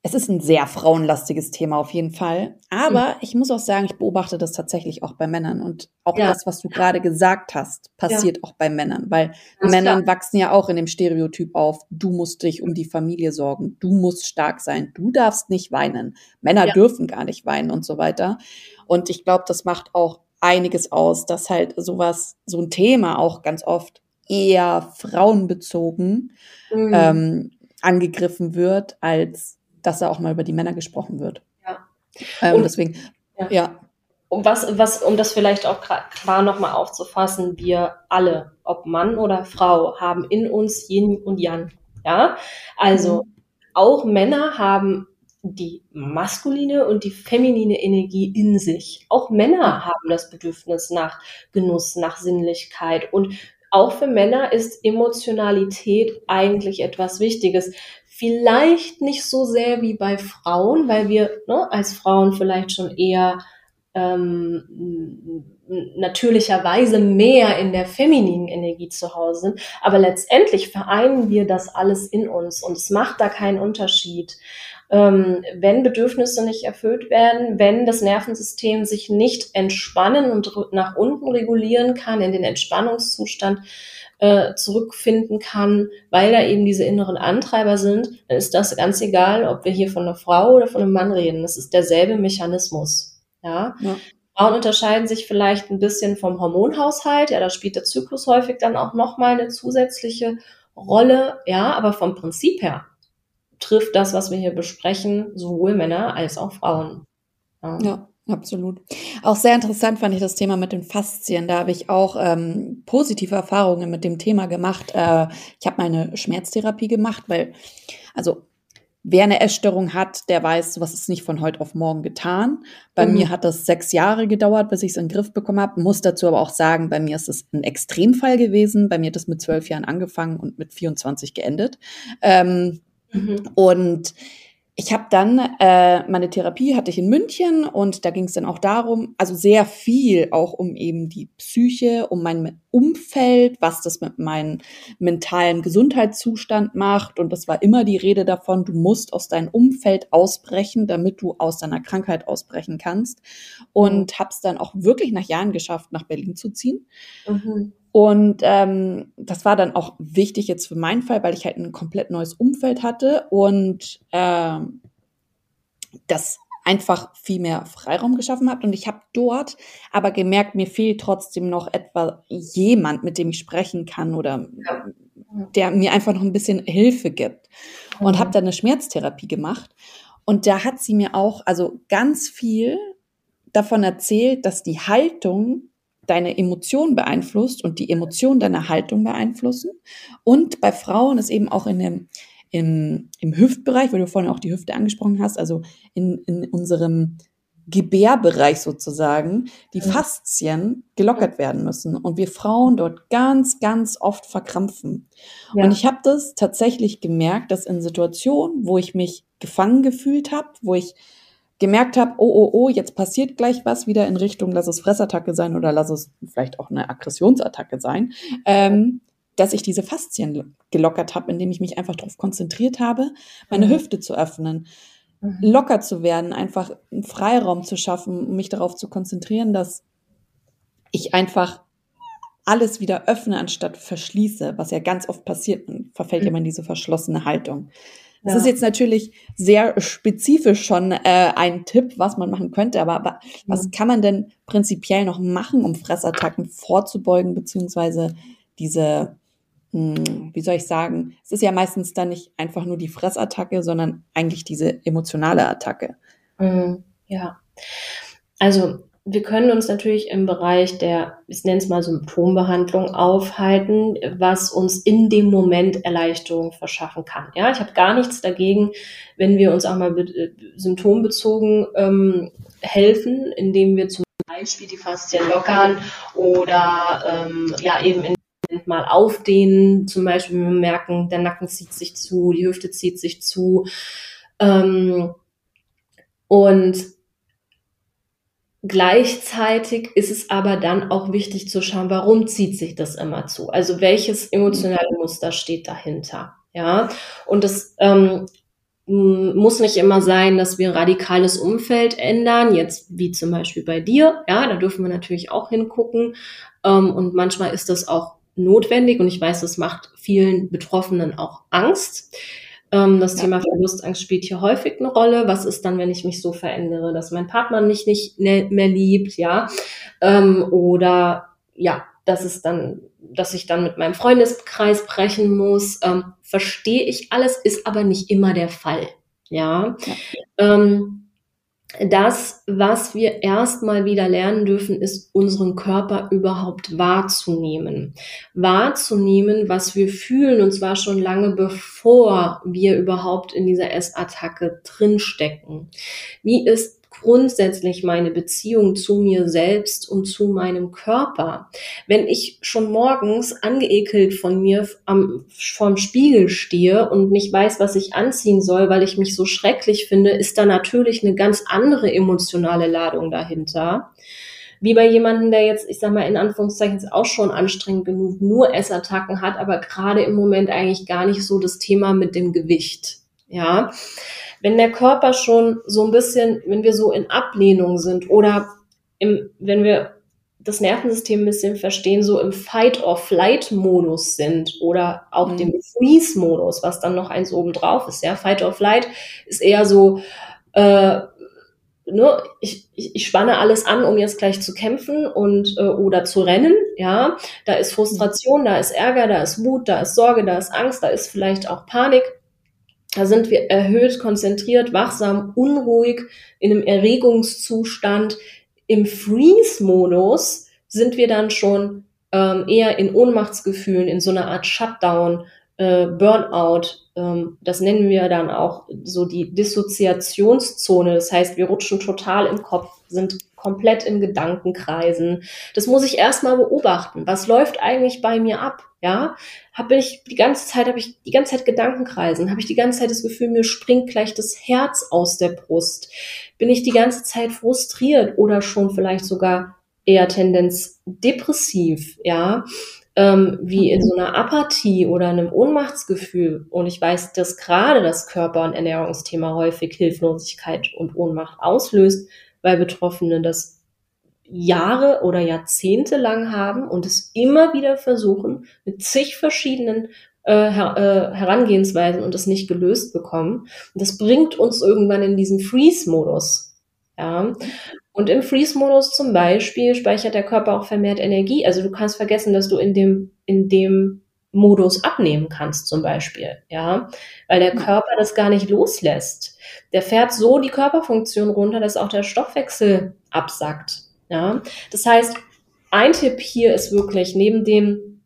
es ist ein sehr frauenlastiges Thema auf jeden Fall. Aber mhm. ich muss auch sagen, ich beobachte das tatsächlich auch bei Männern. Und auch ja. das, was du gerade gesagt hast, passiert ja. auch bei Männern. Weil Ganz Männern wachsen ja auch in dem Stereotyp auf, du musst dich um die Familie sorgen, du musst stark sein, du darfst nicht weinen. Männer ja. dürfen gar nicht weinen und so weiter. Und ich glaube, das macht auch einiges aus, dass halt sowas, so ein Thema auch ganz oft eher frauenbezogen mhm. ähm, angegriffen wird, als dass da auch mal über die Männer gesprochen wird. Ja. Ähm, und deswegen, ja. ja.
um was, was, um das vielleicht auch klar nochmal aufzufassen, wir alle, ob Mann oder Frau, haben in uns Yin und Yang. Ja, also mhm. auch Männer haben die maskuline und die feminine Energie in sich. Auch Männer haben das Bedürfnis nach Genuss, nach Sinnlichkeit und auch für Männer ist Emotionalität eigentlich etwas Wichtiges. Vielleicht nicht so sehr wie bei Frauen, weil wir ne, als Frauen vielleicht schon eher ähm, natürlicherweise mehr in der femininen Energie zu Hause sind. Aber letztendlich vereinen wir das alles in uns und es macht da keinen Unterschied. Ähm, wenn Bedürfnisse nicht erfüllt werden, wenn das Nervensystem sich nicht entspannen und nach unten regulieren kann, in den Entspannungszustand äh, zurückfinden kann, weil da eben diese inneren Antreiber sind, dann ist das ganz egal, ob wir hier von einer Frau oder von einem Mann reden. Das ist derselbe Mechanismus. Ja. ja. Frauen unterscheiden sich vielleicht ein bisschen vom Hormonhaushalt. Ja, da spielt der Zyklus häufig dann auch nochmal eine zusätzliche Rolle. Ja, aber vom Prinzip her trifft das, was wir hier besprechen, sowohl Männer als auch Frauen.
Ja. ja. Absolut. Auch sehr interessant fand ich das Thema mit den Faszien. Da habe ich auch ähm, positive Erfahrungen mit dem Thema gemacht. Äh, ich habe meine Schmerztherapie gemacht, weil, also wer eine Essstörung hat, der weiß, was ist nicht von heute auf morgen getan. Bei mhm. mir hat das sechs Jahre gedauert, bis ich es in den Griff bekommen habe. Muss dazu aber auch sagen, bei mir ist es ein Extremfall gewesen. Bei mir hat es mit zwölf Jahren angefangen und mit 24 geendet. Ähm, Mhm. Und ich habe dann äh, meine Therapie hatte ich in München und da ging es dann auch darum, also sehr viel auch um eben die Psyche, um mein Umfeld, was das mit meinem mentalen Gesundheitszustand macht und das war immer die Rede davon, du musst aus deinem Umfeld ausbrechen, damit du aus deiner Krankheit ausbrechen kannst und mhm. habe es dann auch wirklich nach Jahren geschafft, nach Berlin zu ziehen. Mhm. Und ähm, das war dann auch wichtig jetzt für meinen Fall, weil ich halt ein komplett neues Umfeld hatte und ähm, das einfach viel mehr Freiraum geschaffen hat. Und ich habe dort aber gemerkt, mir fehlt trotzdem noch etwa jemand, mit dem ich sprechen kann oder ja. der mir einfach noch ein bisschen Hilfe gibt. Mhm. Und habe dann eine Schmerztherapie gemacht. Und da hat sie mir auch, also ganz viel davon erzählt, dass die Haltung deine Emotionen beeinflusst und die Emotionen deine Haltung beeinflussen. Und bei Frauen ist eben auch in dem, im, im Hüftbereich, weil du vorhin auch die Hüfte angesprochen hast, also in, in unserem Gebärbereich sozusagen, die Faszien gelockert werden müssen und wir Frauen dort ganz, ganz oft verkrampfen. Ja. Und ich habe das tatsächlich gemerkt, dass in Situationen, wo ich mich gefangen gefühlt habe, wo ich gemerkt habe, oh, oh, oh, jetzt passiert gleich was wieder in Richtung, lass es Fressattacke sein oder lass es vielleicht auch eine Aggressionsattacke sein, ähm, dass ich diese Faszien gelockert habe, indem ich mich einfach darauf konzentriert habe, meine mhm. Hüfte zu öffnen, mhm. locker zu werden, einfach einen Freiraum zu schaffen, mich darauf zu konzentrieren, dass ich einfach alles wieder öffne, anstatt verschließe, was ja ganz oft passiert. Man verfällt mhm. ja immer in diese verschlossene Haltung. Das ja. ist jetzt natürlich sehr spezifisch schon äh, ein Tipp, was man machen könnte, aber, aber was kann man denn prinzipiell noch machen, um Fressattacken vorzubeugen, beziehungsweise diese, hm, wie soll ich sagen, es ist ja meistens dann nicht einfach nur die Fressattacke, sondern eigentlich diese emotionale Attacke.
Mhm. Ja. Also wir können uns natürlich im Bereich der, ich nenne es mal Symptombehandlung aufhalten, was uns in dem Moment Erleichterung verschaffen kann. Ja, ich habe gar nichts dagegen, wenn wir uns auch mal äh, symptombezogen ähm, helfen, indem wir zum Beispiel die Faszien lockern oder ähm, ja eben in mal aufdehnen, zum Beispiel wir merken, der Nacken zieht sich zu, die Hüfte zieht sich zu. Ähm, und Gleichzeitig ist es aber dann auch wichtig zu schauen, warum zieht sich das immer zu? Also welches emotionale Muster steht dahinter? Ja, und das ähm, muss nicht immer sein, dass wir radikales Umfeld ändern, jetzt wie zum Beispiel bei dir. Ja, da dürfen wir natürlich auch hingucken. Ähm, und manchmal ist das auch notwendig und ich weiß, das macht vielen Betroffenen auch Angst. Ähm, das ja. Thema Verlustangst spielt hier häufig eine Rolle. Was ist dann, wenn ich mich so verändere, dass mein Partner mich nicht ne-, mehr liebt, ja? Ähm, oder ja, dass es dann, dass ich dann mit meinem Freundeskreis brechen muss. Ähm, Verstehe ich alles, ist aber nicht immer der Fall. Ja. ja. Ähm, das, was wir erstmal wieder lernen dürfen, ist unseren Körper überhaupt wahrzunehmen. Wahrzunehmen, was wir fühlen, und zwar schon lange bevor wir überhaupt in dieser Essattacke drinstecken. Wie ist grundsätzlich meine Beziehung zu mir selbst und zu meinem Körper. Wenn ich schon morgens angeekelt von mir am, vorm Spiegel stehe und nicht weiß, was ich anziehen soll, weil ich mich so schrecklich finde, ist da natürlich eine ganz andere emotionale Ladung dahinter. Wie bei jemandem, der jetzt, ich sag mal, in Anführungszeichen auch schon anstrengend genug nur Essattacken hat, aber gerade im Moment eigentlich gar nicht so das Thema mit dem Gewicht. Ja. Wenn der Körper schon so ein bisschen, wenn wir so in Ablehnung sind oder im, wenn wir das Nervensystem ein bisschen verstehen, so im Fight-or-Flight-Modus sind oder auch mhm. dem Freeze-Modus, was dann noch eins oben drauf ist. Ja, Fight-or-Flight ist eher so, äh, ne, ich, ich, ich spanne alles an, um jetzt gleich zu kämpfen und äh, oder zu rennen. Ja, da ist Frustration, da ist Ärger, da ist Wut, da ist Sorge, da ist Angst, da ist vielleicht auch Panik. Da sind wir erhöht, konzentriert, wachsam, unruhig, in einem Erregungszustand. Im Freeze-Modus sind wir dann schon ähm, eher in Ohnmachtsgefühlen, in so einer Art Shutdown, äh, Burnout. Ähm, das nennen wir dann auch so die Dissoziationszone. Das heißt, wir rutschen total im Kopf, sind komplett in Gedankenkreisen. Das muss ich erstmal beobachten. Was läuft eigentlich bei mir ab? Ja, habe ich die ganze Zeit, habe ich die ganze Zeit Gedankenkreisen, habe ich die ganze Zeit das Gefühl, mir springt gleich das Herz aus der Brust. Bin ich die ganze Zeit frustriert oder schon vielleicht sogar eher Tendenz depressiv, ja, ähm, wie in so einer Apathie oder einem Ohnmachtsgefühl. Und ich weiß, dass gerade das Körper- und Ernährungsthema häufig Hilflosigkeit und Ohnmacht auslöst, weil Betroffene das Jahre oder Jahrzehnte lang haben und es immer wieder versuchen mit zig verschiedenen äh, her äh, Herangehensweisen und es nicht gelöst bekommen. Und das bringt uns irgendwann in diesen Freeze-Modus. Ja. Und im Freeze-Modus zum Beispiel speichert der Körper auch vermehrt Energie. Also du kannst vergessen, dass du in dem, in dem Modus abnehmen kannst zum Beispiel, ja, weil der Körper das gar nicht loslässt. Der fährt so die Körperfunktion runter, dass auch der Stoffwechsel absackt. Ja, das heißt, ein Tipp hier ist wirklich neben dem,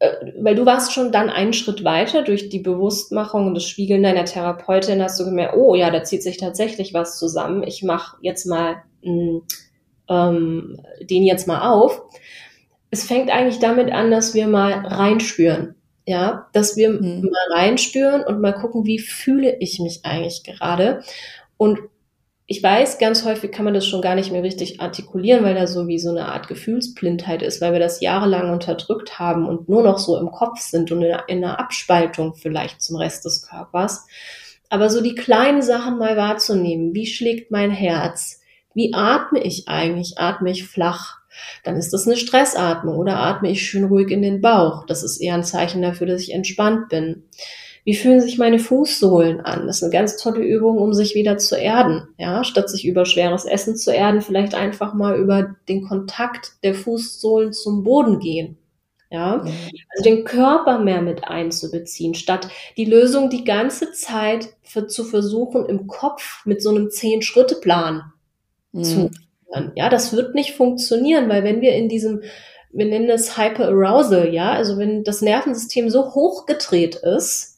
äh, weil du warst schon dann einen Schritt weiter durch die Bewusstmachung und das Spiegeln deiner Therapeutin, hast du gemerkt, oh ja, da zieht sich tatsächlich was zusammen. Ich mache jetzt mal mh, ähm, den jetzt mal auf. Es fängt eigentlich damit an, dass wir mal reinspüren. Ja, dass wir mhm. mal reinspüren und mal gucken, wie fühle ich mich eigentlich gerade. Und ich weiß, ganz häufig kann man das schon gar nicht mehr richtig artikulieren, weil da so wie so eine Art Gefühlsblindheit ist, weil wir das jahrelang unterdrückt haben und nur noch so im Kopf sind und in einer Abspaltung vielleicht zum Rest des Körpers. Aber so die kleinen Sachen mal wahrzunehmen. Wie schlägt mein Herz? Wie atme ich eigentlich? Atme ich flach? Dann ist das eine Stressatmung oder atme ich schön ruhig in den Bauch? Das ist eher ein Zeichen dafür, dass ich entspannt bin. Wie fühlen sich meine Fußsohlen an? Das ist eine ganz tolle Übung, um sich wieder zu erden. Ja, statt sich über schweres Essen zu erden, vielleicht einfach mal über den Kontakt der Fußsohlen zum Boden gehen. Ja, mhm. also den Körper mehr mit einzubeziehen, statt die Lösung die ganze Zeit für, zu versuchen, im Kopf mit so einem Zehn-Schritte-Plan mhm. zu führen. Ja, das wird nicht funktionieren, weil wenn wir in diesem, wir nennen es Hyperarousal, ja, also wenn das Nervensystem so hochgedreht ist,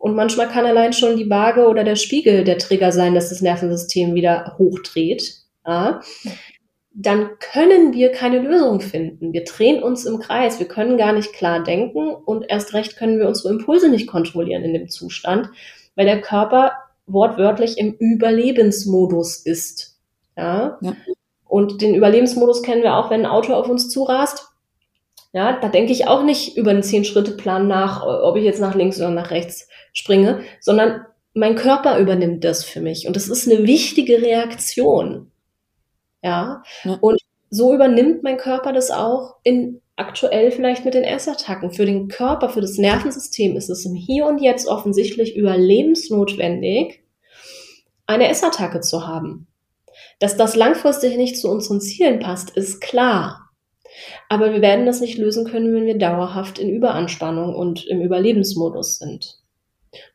und manchmal kann allein schon die Waage oder der Spiegel der Trigger sein, dass das Nervensystem wieder hochdreht. Ja. Dann können wir keine Lösung finden. Wir drehen uns im Kreis. Wir können gar nicht klar denken und erst recht können wir unsere Impulse nicht kontrollieren in dem Zustand, weil der Körper wortwörtlich im Überlebensmodus ist. Ja. ja. Und den Überlebensmodus kennen wir auch, wenn ein Auto auf uns zurast. Ja, da denke ich auch nicht über einen Zehn-Schritte-Plan nach, ob ich jetzt nach links oder nach rechts springe, sondern mein Körper übernimmt das für mich. Und das ist eine wichtige Reaktion. Ja. ja. Und so übernimmt mein Körper das auch in aktuell vielleicht mit den Essattacken. Für den Körper, für das Nervensystem ist es im Hier und Jetzt offensichtlich überlebensnotwendig, eine Essattacke zu haben. Dass das langfristig nicht zu unseren Zielen passt, ist klar. Aber wir werden das nicht lösen können, wenn wir dauerhaft in Überanspannung und im Überlebensmodus sind.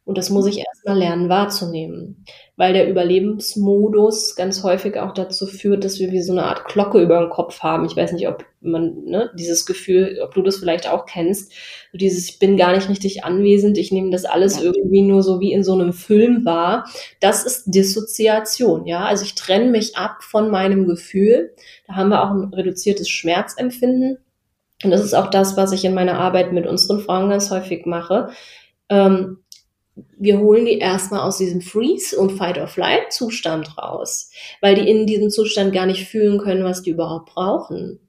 Und das muss ich erstmal lernen wahrzunehmen, weil der Überlebensmodus ganz häufig auch dazu führt, dass wir wie so eine Art Glocke über den Kopf haben. Ich weiß nicht, ob man ne, dieses Gefühl, ob du das vielleicht auch kennst, so dieses ich bin gar nicht richtig anwesend, ich nehme das alles ja. irgendwie nur so wie in so einem Film wahr. Das ist Dissoziation, ja? Also ich trenne mich ab von meinem Gefühl. Da haben wir auch ein reduziertes Schmerzempfinden. Und das ist auch das, was ich in meiner Arbeit mit unseren Frauen ganz häufig mache. Ähm, wir holen die erstmal aus diesem Freeze- und Fight-or-Flight-Zustand raus, weil die in diesem Zustand gar nicht fühlen können, was die überhaupt brauchen.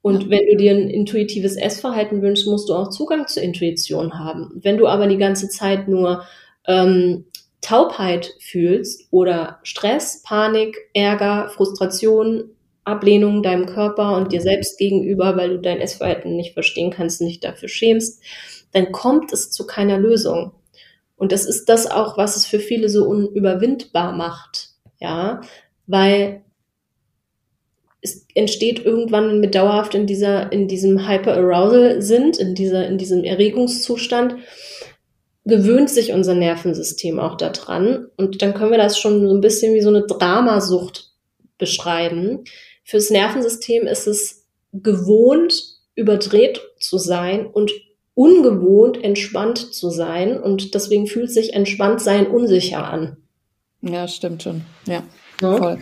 Und wenn du dir ein intuitives Essverhalten wünschst, musst du auch Zugang zur Intuition haben. Wenn du aber die ganze Zeit nur ähm, Taubheit fühlst oder Stress, Panik, Ärger, Frustration, Ablehnung deinem Körper und dir selbst gegenüber, weil du dein Essverhalten nicht verstehen kannst und dich dafür schämst, dann kommt es zu keiner Lösung. Und das ist das auch, was es für viele so unüberwindbar macht. Ja, weil es entsteht irgendwann, wir dauerhaft in dieser, in diesem Hyperarousal sind, in dieser, in diesem Erregungszustand, gewöhnt sich unser Nervensystem auch daran. Und dann können wir das schon so ein bisschen wie so eine Dramasucht beschreiben. Fürs Nervensystem ist es gewohnt, überdreht zu sein und ungewohnt entspannt zu sein und deswegen fühlt sich entspannt sein unsicher an.
Ja, stimmt schon. Ja, ja? voll.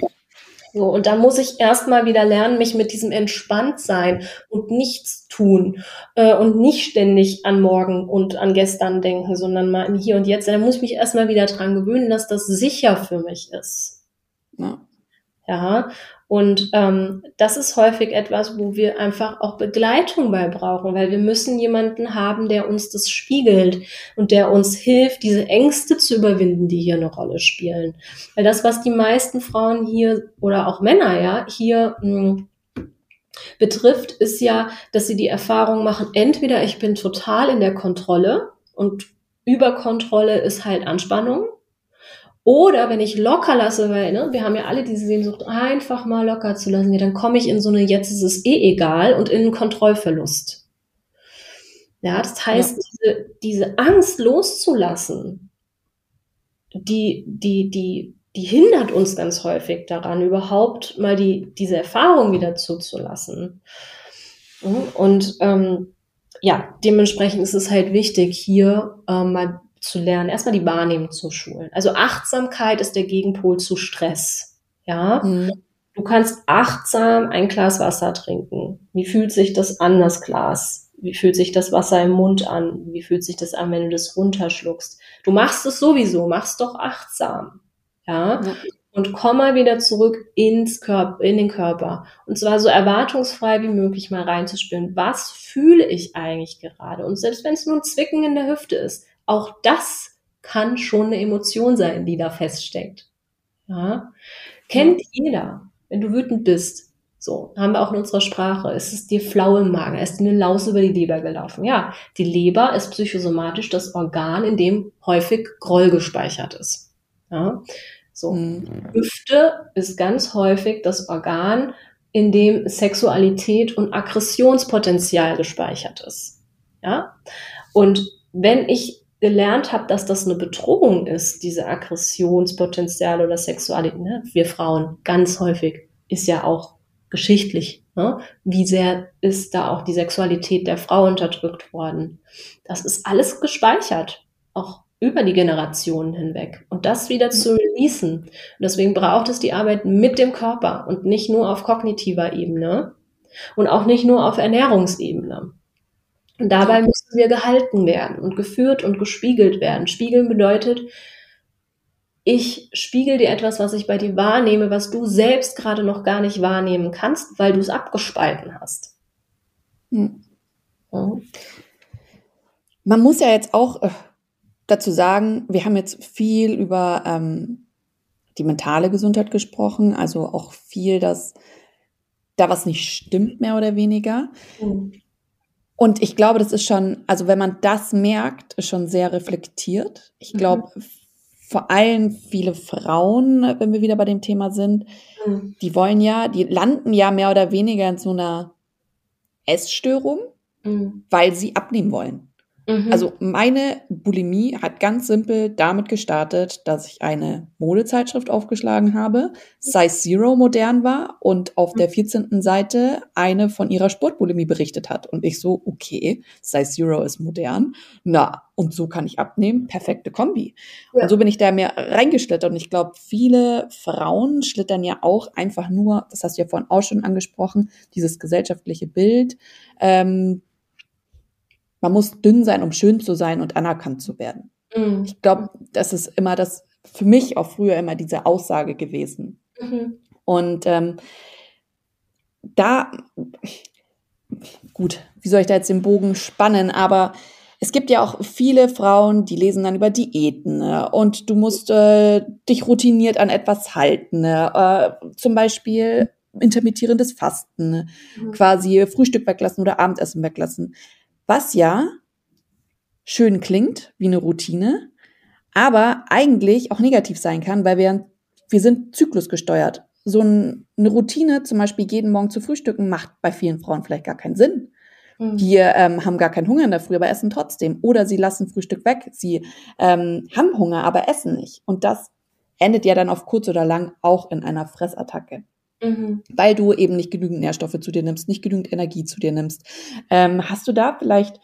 So, und da muss ich erstmal wieder lernen, mich mit diesem Entspanntsein und nichts tun äh, und nicht ständig an morgen und an gestern denken, sondern mal im Hier und Jetzt. Da muss ich mich erstmal wieder dran gewöhnen, dass das sicher für mich ist. Ja. Ja, und ähm, das ist häufig etwas, wo wir einfach auch Begleitung bei brauchen, weil wir müssen jemanden haben, der uns das spiegelt und der uns hilft, diese Ängste zu überwinden, die hier eine Rolle spielen. Weil das, was die meisten Frauen hier oder auch Männer ja hier mh, hm, betrifft, ist ja, dass sie die Erfahrung machen, entweder ich bin total in der Kontrolle und Überkontrolle ist halt Anspannung oder wenn ich locker lasse, weil ne, wir haben ja alle diese Sehnsucht, einfach mal locker zu lassen, ja, dann komme ich in so eine jetzt ist es eh egal und in einen Kontrollverlust. Ja, das heißt, ja. Diese, diese Angst loszulassen, die, die, die, die hindert uns ganz häufig daran, überhaupt mal die, diese Erfahrung wieder zuzulassen. Und ähm, ja, dementsprechend ist es halt wichtig, hier ähm, mal zu lernen, erstmal die Wahrnehmung zu schulen. Also Achtsamkeit ist der Gegenpol zu Stress. Ja. Mhm. Du kannst achtsam ein Glas Wasser trinken. Wie fühlt sich das an, das Glas? Wie fühlt sich das Wasser im Mund an? Wie fühlt sich das an, wenn du das runterschluckst? Du machst es sowieso, machst doch achtsam. Ja. ja. Und komm mal wieder zurück ins Körper, in den Körper. Und zwar so erwartungsfrei wie möglich mal reinzuspüren. Was fühle ich eigentlich gerade? Und selbst wenn es nur ein Zwicken in der Hüfte ist, auch das kann schon eine Emotion sein, die da feststeckt. Ja? Kennt jeder, wenn du wütend bist. So, haben wir auch in unserer Sprache. Ist es dir flau im Magen? Ist dir eine Laus über die Leber gelaufen? Ja, die Leber ist psychosomatisch das Organ, in dem häufig Groll gespeichert ist. Ja, so. Mhm. Hüfte ist ganz häufig das Organ, in dem Sexualität und Aggressionspotenzial gespeichert ist. Ja, und wenn ich gelernt habe, dass das eine Bedrohung ist, diese Aggressionspotenzial oder Sexualität. Ne? Wir Frauen ganz häufig ist ja auch geschichtlich. Ne? Wie sehr ist da auch die Sexualität der Frau unterdrückt worden? Das ist alles gespeichert, auch über die Generationen hinweg. Und das wieder zu releasen. Und deswegen braucht es die Arbeit mit dem Körper und nicht nur auf kognitiver Ebene und auch nicht nur auf Ernährungsebene. Und dabei müssen wir gehalten werden und geführt und gespiegelt werden. Spiegeln bedeutet, ich spiegel dir etwas, was ich bei dir wahrnehme, was du selbst gerade noch gar nicht wahrnehmen kannst, weil du es abgespalten hast. Hm.
Ja. Man muss ja jetzt auch äh, dazu sagen, wir haben jetzt viel über ähm, die mentale Gesundheit gesprochen, also auch viel, dass da was nicht stimmt, mehr oder weniger. Mhm. Und ich glaube, das ist schon, also wenn man das merkt, ist schon sehr reflektiert. Ich glaube, mhm. vor allem viele Frauen, wenn wir wieder bei dem Thema sind, mhm. die wollen ja, die landen ja mehr oder weniger in so einer Essstörung, mhm. weil sie abnehmen wollen. Mhm. Also meine Bulimie hat ganz simpel damit gestartet, dass ich eine Modezeitschrift aufgeschlagen habe, Size Zero modern war und auf der 14. Seite eine von ihrer Sportbulimie berichtet hat. Und ich so, okay, Size Zero ist modern. Na, und so kann ich abnehmen. Perfekte Kombi. Ja. Und so bin ich da mehr reingeschlittert. Und ich glaube, viele Frauen schlittern ja auch einfach nur, das hast du ja vorhin auch schon angesprochen, dieses gesellschaftliche Bild. Ähm, man muss dünn sein, um schön zu sein und anerkannt zu werden. Mhm. Ich glaube, das ist immer das, für mich auch früher immer diese Aussage gewesen. Mhm. Und ähm, da, gut, wie soll ich da jetzt den Bogen spannen, aber es gibt ja auch viele Frauen, die lesen dann über Diäten ne? und du musst äh, dich routiniert an etwas halten. Ne? Äh, zum Beispiel intermittierendes Fasten, ne? mhm. quasi Frühstück weglassen oder Abendessen weglassen. Was ja schön klingt, wie eine Routine, aber eigentlich auch negativ sein kann, weil wir, wir sind zyklusgesteuert. So eine Routine, zum Beispiel jeden Morgen zu frühstücken, macht bei vielen Frauen vielleicht gar keinen Sinn. Mhm. Die ähm, haben gar keinen Hunger in der Früh, aber essen trotzdem. Oder sie lassen Frühstück weg. Sie ähm, haben Hunger, aber essen nicht. Und das endet ja dann auf kurz oder lang auch in einer Fressattacke. Mhm. Weil du eben nicht genügend Nährstoffe zu dir nimmst, nicht genügend Energie zu dir nimmst. Ähm, hast du da vielleicht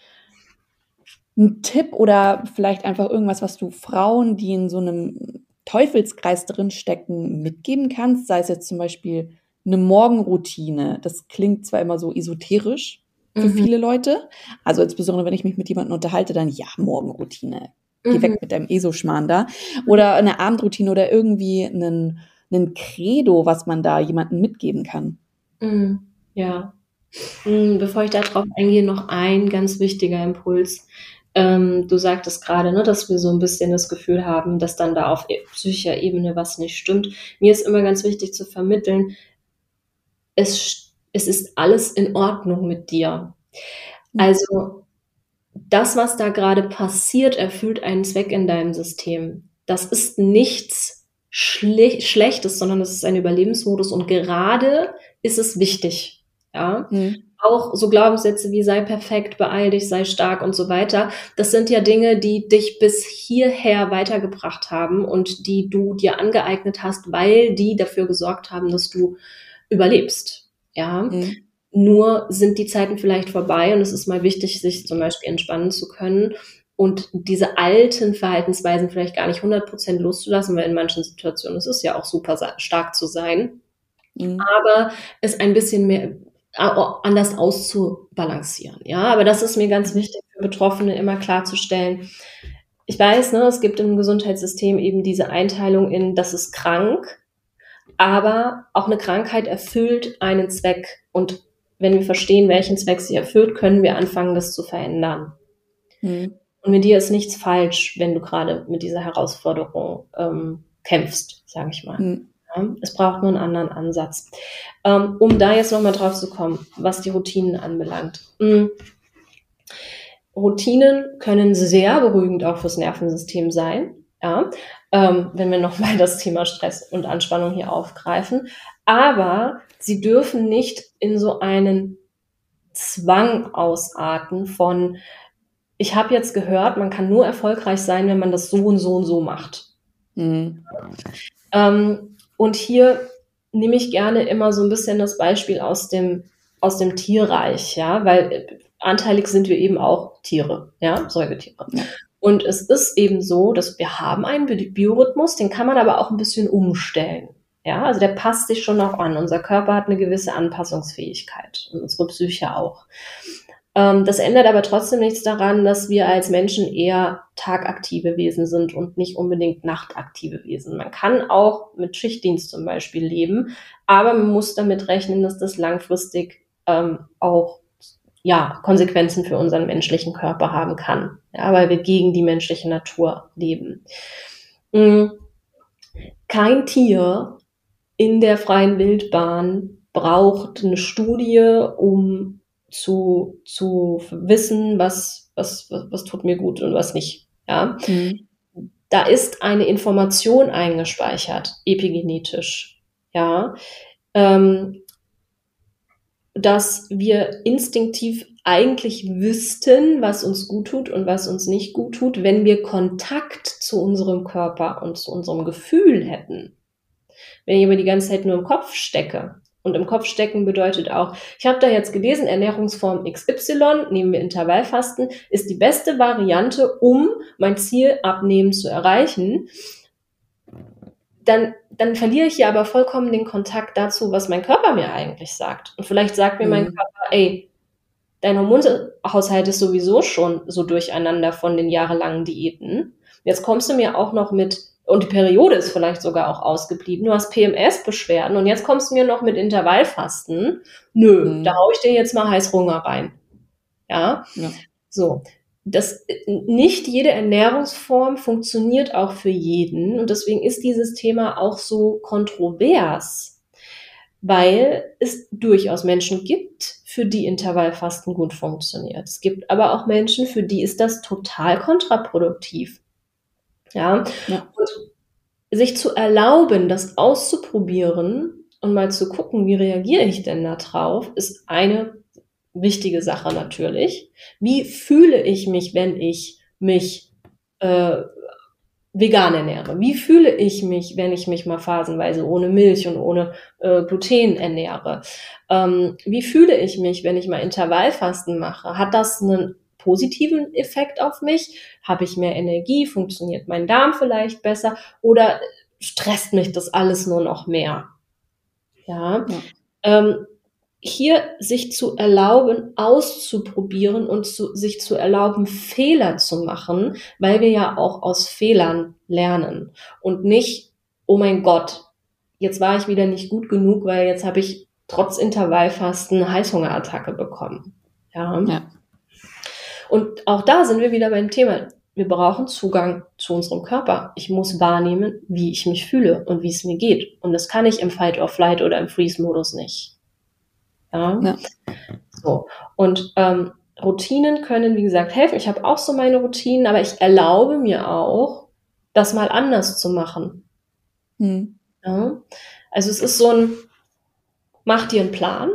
einen Tipp oder vielleicht einfach irgendwas, was du Frauen, die in so einem Teufelskreis drin stecken, mitgeben kannst? Sei es jetzt zum Beispiel eine Morgenroutine. Das klingt zwar immer so esoterisch für mhm. viele Leute. Also insbesondere, wenn ich mich mit jemandem unterhalte, dann ja, Morgenroutine. Geh mhm. weg mit deinem ESO-Schmarrn da. Oder eine Abendroutine oder irgendwie einen ein Credo, was man da jemandem mitgeben kann.
Mm, ja. Mm, bevor ich darauf eingehe, noch ein ganz wichtiger Impuls. Ähm, du sagtest gerade, ne, dass wir so ein bisschen das Gefühl haben, dass dann da auf e-, psychischer Ebene was nicht stimmt. Mir ist immer ganz wichtig zu vermitteln, es, es ist alles in Ordnung mit dir. Also das, was da gerade passiert, erfüllt einen Zweck in deinem System. Das ist nichts Schle Schlechtes, sondern es ist ein Überlebensmodus und gerade ist es wichtig. Ja. Mhm. Auch so Glaubenssätze wie sei perfekt, beeil dich, sei stark und so weiter. Das sind ja Dinge, die dich bis hierher weitergebracht haben und die du dir angeeignet hast, weil die dafür gesorgt haben, dass du überlebst. Ja. Mhm. Nur sind die Zeiten vielleicht vorbei und es ist mal wichtig, sich zum Beispiel entspannen zu können und diese alten Verhaltensweisen vielleicht gar nicht 100% loszulassen, weil in manchen Situationen es ist ja auch super stark zu sein, mhm. aber es ein bisschen mehr anders auszubalancieren. Ja, aber das ist mir ganz wichtig für Betroffene immer klarzustellen. Ich weiß, ne, es gibt im Gesundheitssystem eben diese Einteilung in, das ist krank, aber auch eine Krankheit erfüllt einen Zweck. Und wenn wir verstehen, welchen Zweck sie erfüllt, können wir anfangen, das zu verändern. Mhm. Und mit dir ist nichts falsch, wenn du gerade mit dieser Herausforderung ähm, kämpfst, sage ich mal. Mhm. Ja, es braucht nur einen anderen Ansatz. Ähm, um da jetzt nochmal drauf zu kommen, was die Routinen anbelangt. Mhm. Routinen können sehr beruhigend auch fürs Nervensystem sein. Ja, ähm, wenn wir nochmal das Thema Stress und Anspannung hier aufgreifen. Aber sie dürfen nicht in so einen Zwang ausarten von, ich habe jetzt gehört, man kann nur erfolgreich sein, wenn man das so und so und so macht. Mhm. Ähm, und hier nehme ich gerne immer so ein bisschen das Beispiel aus dem, aus dem Tierreich, ja, weil anteilig sind wir eben auch Tiere, ja, Säugetiere. Ja. Und es ist eben so, dass wir haben einen Biorhythmus, den kann man aber auch ein bisschen umstellen. Ja, also der passt sich schon auch an. Unser Körper hat eine gewisse Anpassungsfähigkeit und unsere Psyche auch. Ähm, das ändert aber trotzdem nichts daran, dass wir als Menschen eher tagaktive Wesen sind und nicht unbedingt nachtaktive Wesen. Man kann auch mit Schichtdienst zum Beispiel leben, aber man muss damit rechnen, dass das langfristig ähm, auch ja, Konsequenzen für unseren menschlichen Körper haben kann, ja, weil wir gegen die menschliche Natur leben. Mhm. Kein Tier in der freien Wildbahn braucht eine Studie, um zu, zu wissen, was, was, was, was tut mir gut und was nicht. Ja. Mhm. Da ist eine Information eingespeichert, epigenetisch. Ja. Ähm, dass wir instinktiv eigentlich wüssten, was uns gut tut und was uns nicht gut tut, wenn wir Kontakt zu unserem Körper und zu unserem Gefühl hätten. Wenn ich aber die ganze Zeit nur im Kopf stecke, und im Kopf stecken bedeutet auch, ich habe da jetzt gelesen, Ernährungsform XY, nehmen wir Intervallfasten, ist die beste Variante, um mein Ziel abnehmen zu erreichen. Dann, dann verliere ich ja aber vollkommen den Kontakt dazu, was mein Körper mir eigentlich sagt. Und vielleicht sagt mir mhm. mein Körper, ey, dein Hormonhaushalt ist sowieso schon so durcheinander von den jahrelangen Diäten. Jetzt kommst du mir auch noch mit und die Periode ist vielleicht sogar auch ausgeblieben. Du hast PMS-Beschwerden und jetzt kommst du mir noch mit Intervallfasten. Nö, mhm. da hau ich dir jetzt mal Heißhunger rein. Ja? ja. So. Das, nicht jede Ernährungsform funktioniert auch für jeden und deswegen ist dieses Thema auch so kontrovers, weil es durchaus Menschen gibt, für die Intervallfasten gut funktioniert. Es gibt aber auch Menschen, für die ist das total kontraproduktiv. Ja? ja. Und sich zu erlauben, das auszuprobieren und mal zu gucken, wie reagiere ich denn da drauf, ist eine wichtige Sache natürlich. Wie fühle ich mich, wenn ich mich äh, vegan ernähre? Wie fühle ich mich, wenn ich mich mal phasenweise ohne Milch und ohne äh, Gluten ernähre? Ähm, wie fühle ich mich, wenn ich mal Intervallfasten mache? Hat das einen positiven Effekt auf mich? Habe ich mehr Energie? Funktioniert mein Darm vielleicht besser? Oder stresst mich das alles nur noch mehr? Ja. ja. Ähm, hier sich zu erlauben, auszuprobieren und zu, sich zu erlauben, Fehler zu machen, weil wir ja auch aus Fehlern lernen und nicht, oh mein Gott, jetzt war ich wieder nicht gut genug, weil jetzt habe ich trotz Intervallfasten eine Heißhungerattacke bekommen. Ja. ja. Und auch da sind wir wieder beim Thema. Wir brauchen Zugang zu unserem Körper. Ich muss wahrnehmen, wie ich mich fühle und wie es mir geht. Und das kann ich im Fight or Flight oder im Freeze-Modus nicht. Ja. ja. So. Und ähm, Routinen können, wie gesagt, helfen. Ich habe auch so meine Routinen, aber ich erlaube mir auch, das mal anders zu machen. Hm. Ja. Also es ist so ein, mach dir einen Plan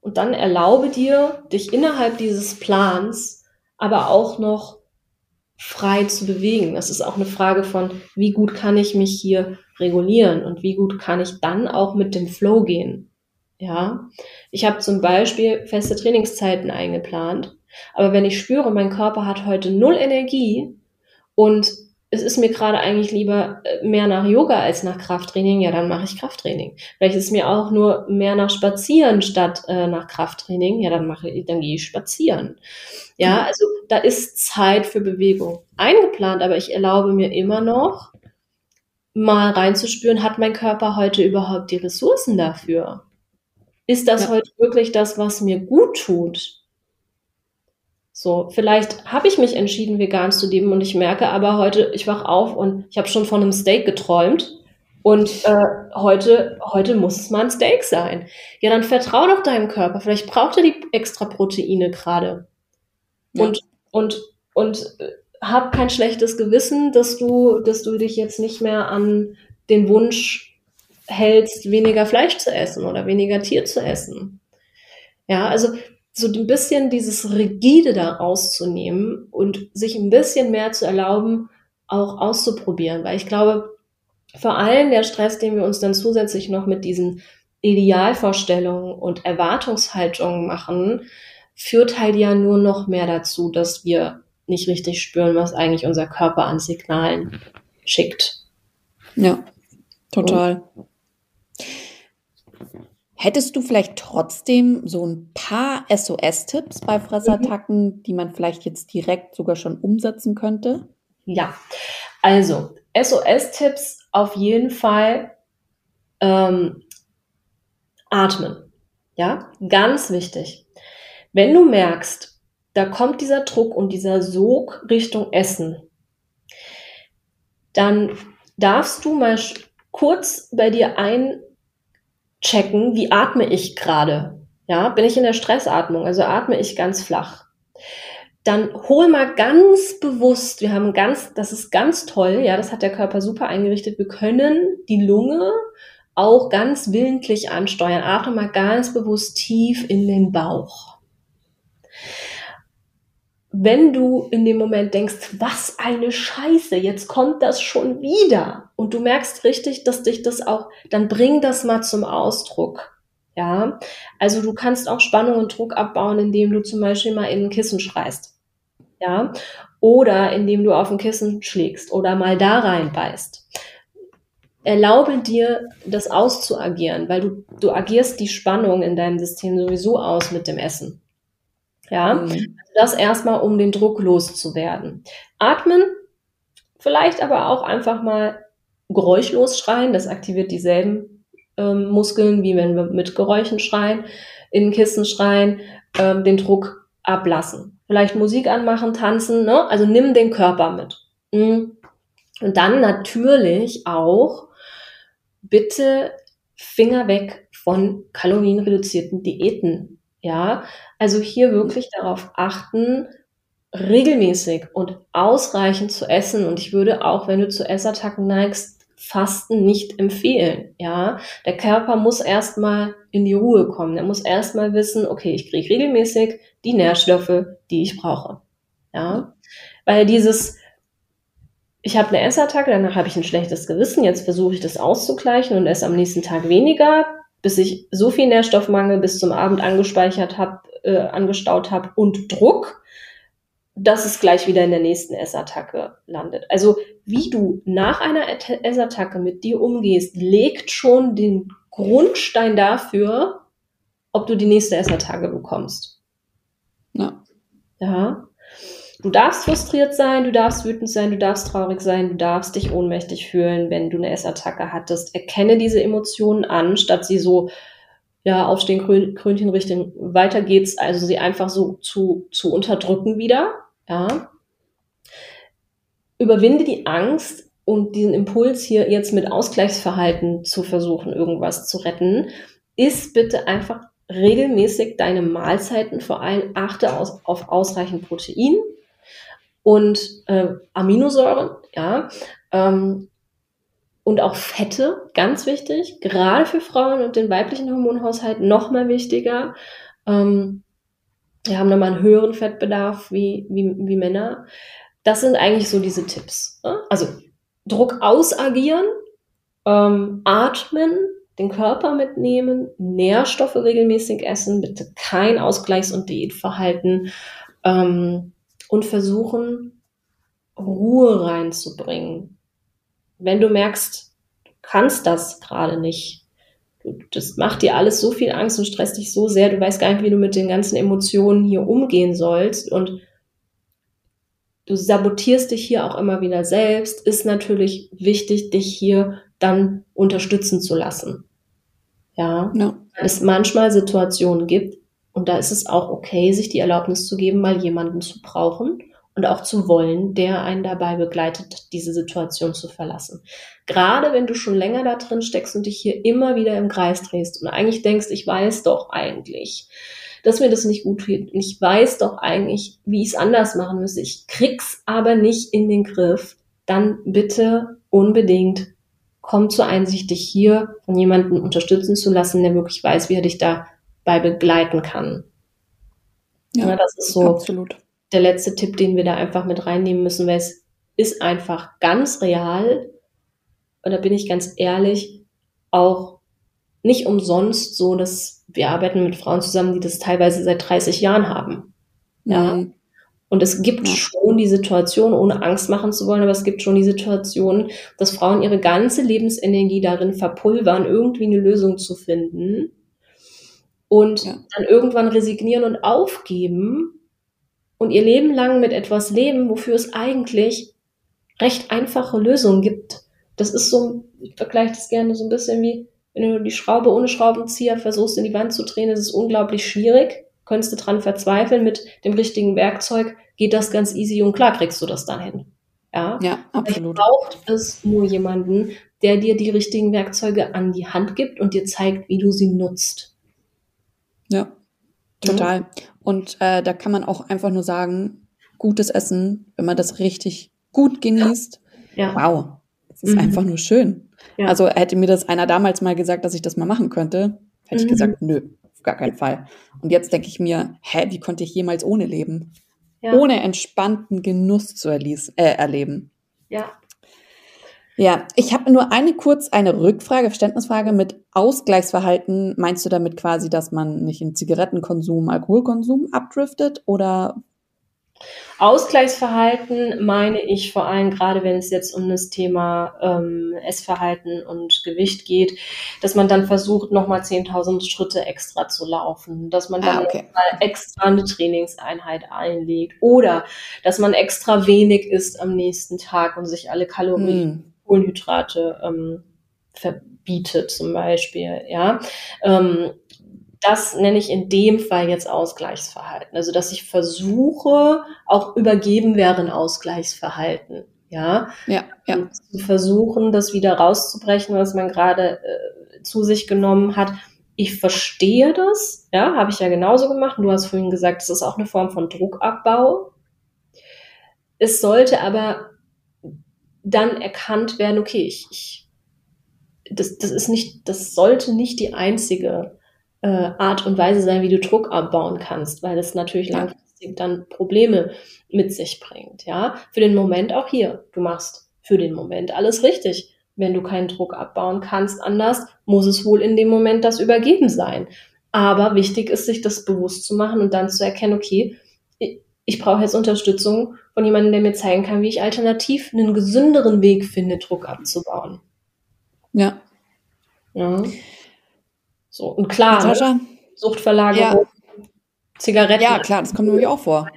und dann erlaube dir, dich innerhalb dieses Plans aber auch noch frei zu bewegen. Das ist auch eine Frage von, wie gut kann ich mich hier regulieren und wie gut kann ich dann auch mit dem Flow gehen. Ja, ich habe zum Beispiel feste Trainingszeiten eingeplant, aber wenn ich spüre, mein Körper hat heute null Energie und es ist mir gerade eigentlich lieber äh, mehr nach Yoga als nach Krafttraining, ja, dann mache ich Krafttraining. Vielleicht ist es mir auch nur mehr nach Spazieren statt äh, nach Krafttraining, ja, dann mache ich, dann gehe ich spazieren. Ja, mhm. also da ist Zeit für Bewegung eingeplant, aber ich erlaube mir immer noch, mal reinzuspüren, hat mein Körper heute überhaupt die Ressourcen dafür? Ist das ja. heute wirklich das, was mir gut tut? So, vielleicht habe ich mich entschieden, vegan zu leben und ich merke aber heute, ich wach auf und ich habe schon von einem Steak geträumt und äh, heute, heute muss es mal ein Steak sein. Ja, dann vertrau doch deinem Körper. Vielleicht braucht er die extra Proteine gerade. Ja. Und, und, und äh, hab kein schlechtes Gewissen, dass du, dass du dich jetzt nicht mehr an den Wunsch hältst, weniger Fleisch zu essen oder weniger Tier zu essen. Ja, also so ein bisschen dieses Rigide da rauszunehmen und sich ein bisschen mehr zu erlauben, auch auszuprobieren. Weil ich glaube, vor allem der Stress, den wir uns dann zusätzlich noch mit diesen Idealvorstellungen und Erwartungshaltungen machen, führt halt ja nur noch mehr dazu, dass wir nicht richtig spüren, was eigentlich unser Körper an Signalen schickt.
Ja, total. Und Hättest du vielleicht trotzdem so ein paar SOS-Tipps bei Fressattacken, mhm. die man vielleicht jetzt direkt sogar schon umsetzen könnte?
Ja, also SOS-Tipps auf jeden Fall ähm, atmen. Ja, ganz wichtig. Wenn du merkst, da kommt dieser Druck und dieser Sog Richtung Essen, dann darfst du mal kurz bei dir ein checken, wie atme ich gerade. Ja, bin ich in der Stressatmung, also atme ich ganz flach. Dann hol mal ganz bewusst, wir haben ganz, das ist ganz toll, ja, das hat der Körper super eingerichtet. Wir können die Lunge auch ganz willentlich ansteuern. Atme mal ganz bewusst tief in den Bauch. Wenn du in dem Moment denkst, was eine Scheiße, jetzt kommt das schon wieder und du merkst richtig, dass dich das auch, dann bring das mal zum Ausdruck. Ja, also du kannst auch Spannung und Druck abbauen, indem du zum Beispiel mal in ein Kissen schreist. Ja, oder indem du auf ein Kissen schlägst oder mal da reinbeißt erlaube dir, das auszuagieren, weil du, du agierst die Spannung in deinem System sowieso aus mit dem Essen. Ja, mhm. Also das erstmal, um den Druck loszuwerden. Atmen, vielleicht aber auch einfach mal geräuschlos schreien, das aktiviert dieselben ähm, Muskeln, wie wenn wir mit Geräuschen schreien, in Kissen schreien, ähm, den Druck ablassen. Vielleicht Musik anmachen, tanzen, ne? also nimm den Körper mit. Mhm. Und dann natürlich auch bitte Finger weg von kalorienreduzierten Diäten. Ja, also hier wirklich darauf achten, regelmäßig und ausreichend zu essen. Und ich würde auch, wenn du zu Essattacken neigst, Fasten nicht empfehlen. Ja, der Körper muss erstmal in die Ruhe kommen. Er muss erstmal wissen, okay, ich kriege regelmäßig die Nährstoffe, die ich brauche. Ja, weil dieses ich habe eine Essattacke, danach habe ich ein schlechtes Gewissen, jetzt versuche ich das auszugleichen und esse am nächsten Tag weniger, bis ich so viel Nährstoffmangel bis zum Abend angespeichert habe, äh, angestaut habe und Druck, dass es gleich wieder in der nächsten Essattacke landet. Also wie du nach einer Essattacke mit dir umgehst, legt schon den Grundstein dafür, ob du die nächste Essattacke bekommst. Ja. Ja. Du darfst frustriert sein, du darfst wütend sein, du darfst traurig sein, du darfst dich ohnmächtig fühlen, wenn du eine Essattacke hattest. Erkenne diese Emotionen an, statt sie so, ja, aufstehen, Krön Krönchen richten, weiter geht's, also sie einfach so zu, zu unterdrücken wieder, ja. Überwinde die Angst und diesen Impuls hier jetzt mit Ausgleichsverhalten zu versuchen, irgendwas zu retten, ist bitte einfach regelmäßig deine Mahlzeiten, vor allem achte aus, auf ausreichend Protein, und äh, Aminosäuren, ja, ähm, und auch Fette, ganz wichtig, gerade für Frauen und den weiblichen Hormonhaushalt noch mal wichtiger. Ähm, wir haben nochmal einen höheren Fettbedarf wie, wie, wie Männer. Das sind eigentlich so diese Tipps. Ne? Also Druck ausagieren, ähm, atmen, den Körper mitnehmen, Nährstoffe regelmäßig essen, bitte kein Ausgleichs- und Diätverhalten. Ähm, und versuchen, Ruhe reinzubringen. Wenn du merkst, du kannst das gerade nicht, das macht dir alles so viel Angst und stresst dich so sehr, du weißt gar nicht, wie du mit den ganzen Emotionen hier umgehen sollst und du sabotierst dich hier auch immer wieder selbst, ist natürlich wichtig, dich hier dann unterstützen zu lassen. Ja, ja. es manchmal Situationen gibt, und da ist es auch okay, sich die Erlaubnis zu geben, mal jemanden zu brauchen und auch zu wollen, der einen dabei begleitet, diese Situation zu verlassen. Gerade wenn du schon länger da drin steckst und dich hier immer wieder im Kreis drehst und eigentlich denkst, ich weiß doch eigentlich, dass mir das nicht gut tut. Ich weiß doch eigentlich, wie ich es anders machen müsste. Ich krieg's aber nicht in den Griff. Dann bitte unbedingt komm zur Einsicht, dich hier von jemandem unterstützen zu lassen, der wirklich weiß, wie er dich da bei begleiten kann. Ja, ja das ist so absolut. der letzte Tipp, den wir da einfach mit reinnehmen müssen, weil es ist einfach ganz real, und da bin ich ganz ehrlich, auch nicht umsonst so, dass wir arbeiten mit Frauen zusammen, die das teilweise seit 30 Jahren haben. Ja. Mhm. Und es gibt ja. schon die Situation, ohne Angst machen zu wollen, aber es gibt schon die Situation, dass Frauen ihre ganze Lebensenergie darin verpulvern, irgendwie eine Lösung zu finden und ja. dann irgendwann resignieren und aufgeben und ihr Leben lang mit etwas leben, wofür es eigentlich recht einfache Lösungen gibt. Das ist so, ich vergleiche das gerne so ein bisschen wie, wenn du die Schraube ohne Schraubenzieher versuchst in die Wand zu drehen, das ist unglaublich schwierig. Könntest du dran verzweifeln, mit dem richtigen Werkzeug geht das ganz easy und klar kriegst du das dann hin. Ja,
ja absolut.
braucht es nur jemanden, der dir die richtigen Werkzeuge an die Hand gibt und dir zeigt, wie du sie nutzt.
Ja, total. Mhm. Und äh, da kann man auch einfach nur sagen, gutes Essen, wenn man das richtig gut genießt, ja. wow, es ist mhm. einfach nur schön. Ja. Also hätte mir das einer damals mal gesagt, dass ich das mal machen könnte, hätte mhm. ich gesagt, nö, auf gar keinen Fall. Und jetzt denke ich mir, hä, wie konnte ich jemals ohne leben? Ja. Ohne entspannten Genuss zu äh, erleben.
Ja.
Ja, ich habe nur eine kurz eine Rückfrage, Verständnisfrage mit Ausgleichsverhalten. Meinst du damit quasi, dass man nicht in Zigarettenkonsum, Alkoholkonsum abdriftet oder
Ausgleichsverhalten meine ich vor allem gerade, wenn es jetzt um das Thema ähm, Essverhalten und Gewicht geht, dass man dann versucht, nochmal 10.000 Schritte extra zu laufen, dass man dann ah, okay. mal extra eine Trainingseinheit einlegt oder dass man extra wenig isst am nächsten Tag und sich alle Kalorien, hm. Kohlenhydrate ähm, verbietet zum Beispiel, ja. Ähm, das nenne ich in dem Fall jetzt Ausgleichsverhalten. Also, dass ich versuche, auch übergeben wäre ein Ausgleichsverhalten. Ja,
ja, ja.
zu versuchen, das wieder rauszubrechen, was man gerade äh, zu sich genommen hat. Ich verstehe das, ja, habe ich ja genauso gemacht. Du hast vorhin gesagt, es ist auch eine Form von Druckabbau. Es sollte aber dann erkannt werden, okay, ich, ich das, das ist nicht, das sollte nicht die einzige äh, Art und Weise sein, wie du Druck abbauen kannst, weil es natürlich ja. langfristig dann Probleme mit sich bringt. Ja, für den Moment auch hier. Du machst für den Moment alles richtig. Wenn du keinen Druck abbauen kannst, anders muss es wohl in dem Moment das Übergeben sein. Aber wichtig ist, sich das bewusst zu machen und dann zu erkennen, okay, ich brauche jetzt Unterstützung von jemandem, der mir zeigen kann, wie ich alternativ einen gesünderen Weg finde, Druck abzubauen.
Ja.
Ja. So, und klar, Sascha, Suchtverlagerung, ja. Zigaretten.
Ja, klar, das kommt nämlich auch vor.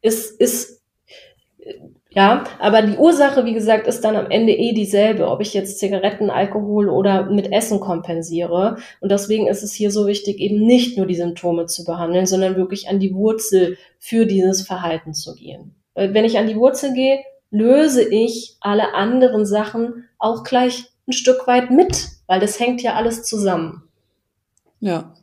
Ist, ist, ja, aber die Ursache, wie gesagt, ist dann am Ende eh dieselbe, ob ich jetzt Zigaretten, Alkohol oder mit Essen kompensiere. Und deswegen ist es hier so wichtig, eben nicht nur die Symptome zu behandeln, sondern wirklich an die Wurzel für dieses Verhalten zu gehen. Weil wenn ich an die Wurzel gehe, löse ich alle anderen Sachen auch gleich ein Stück weit mit, weil das hängt ja alles zusammen.
Ja.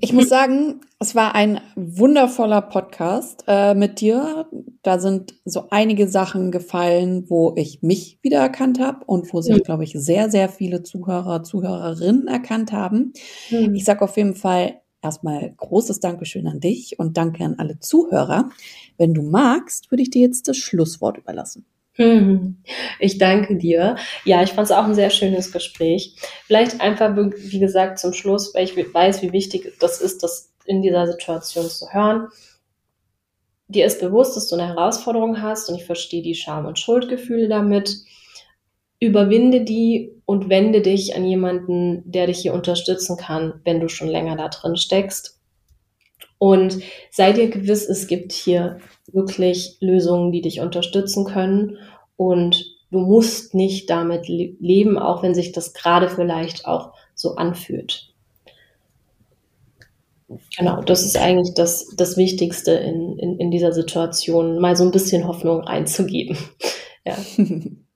Ich muss sagen, es war ein wundervoller Podcast äh, mit dir. Da sind so einige Sachen gefallen, wo ich mich wiedererkannt habe und wo sich, mhm. glaube ich, sehr, sehr viele Zuhörer, Zuhörerinnen erkannt haben. Mhm. Ich sage auf jeden Fall erstmal großes Dankeschön an dich und danke an alle Zuhörer. Wenn du magst, würde ich dir jetzt das Schlusswort überlassen.
Hm. Ich danke dir. Ja, ich fand es auch ein sehr schönes Gespräch. Vielleicht einfach, wie gesagt, zum Schluss, weil ich weiß, wie wichtig das ist, das in dieser Situation zu hören. Dir ist bewusst, dass du eine Herausforderung hast und ich verstehe die Scham- und Schuldgefühle damit. Überwinde die und wende dich an jemanden, der dich hier unterstützen kann, wenn du schon länger da drin steckst. Und sei dir gewiss, es gibt hier wirklich Lösungen, die dich unterstützen können. Und du musst nicht damit leben, auch wenn sich das gerade vielleicht auch so anfühlt. Genau, das ist eigentlich das, das Wichtigste in, in, in dieser Situation, mal so ein bisschen Hoffnung reinzugeben. ja.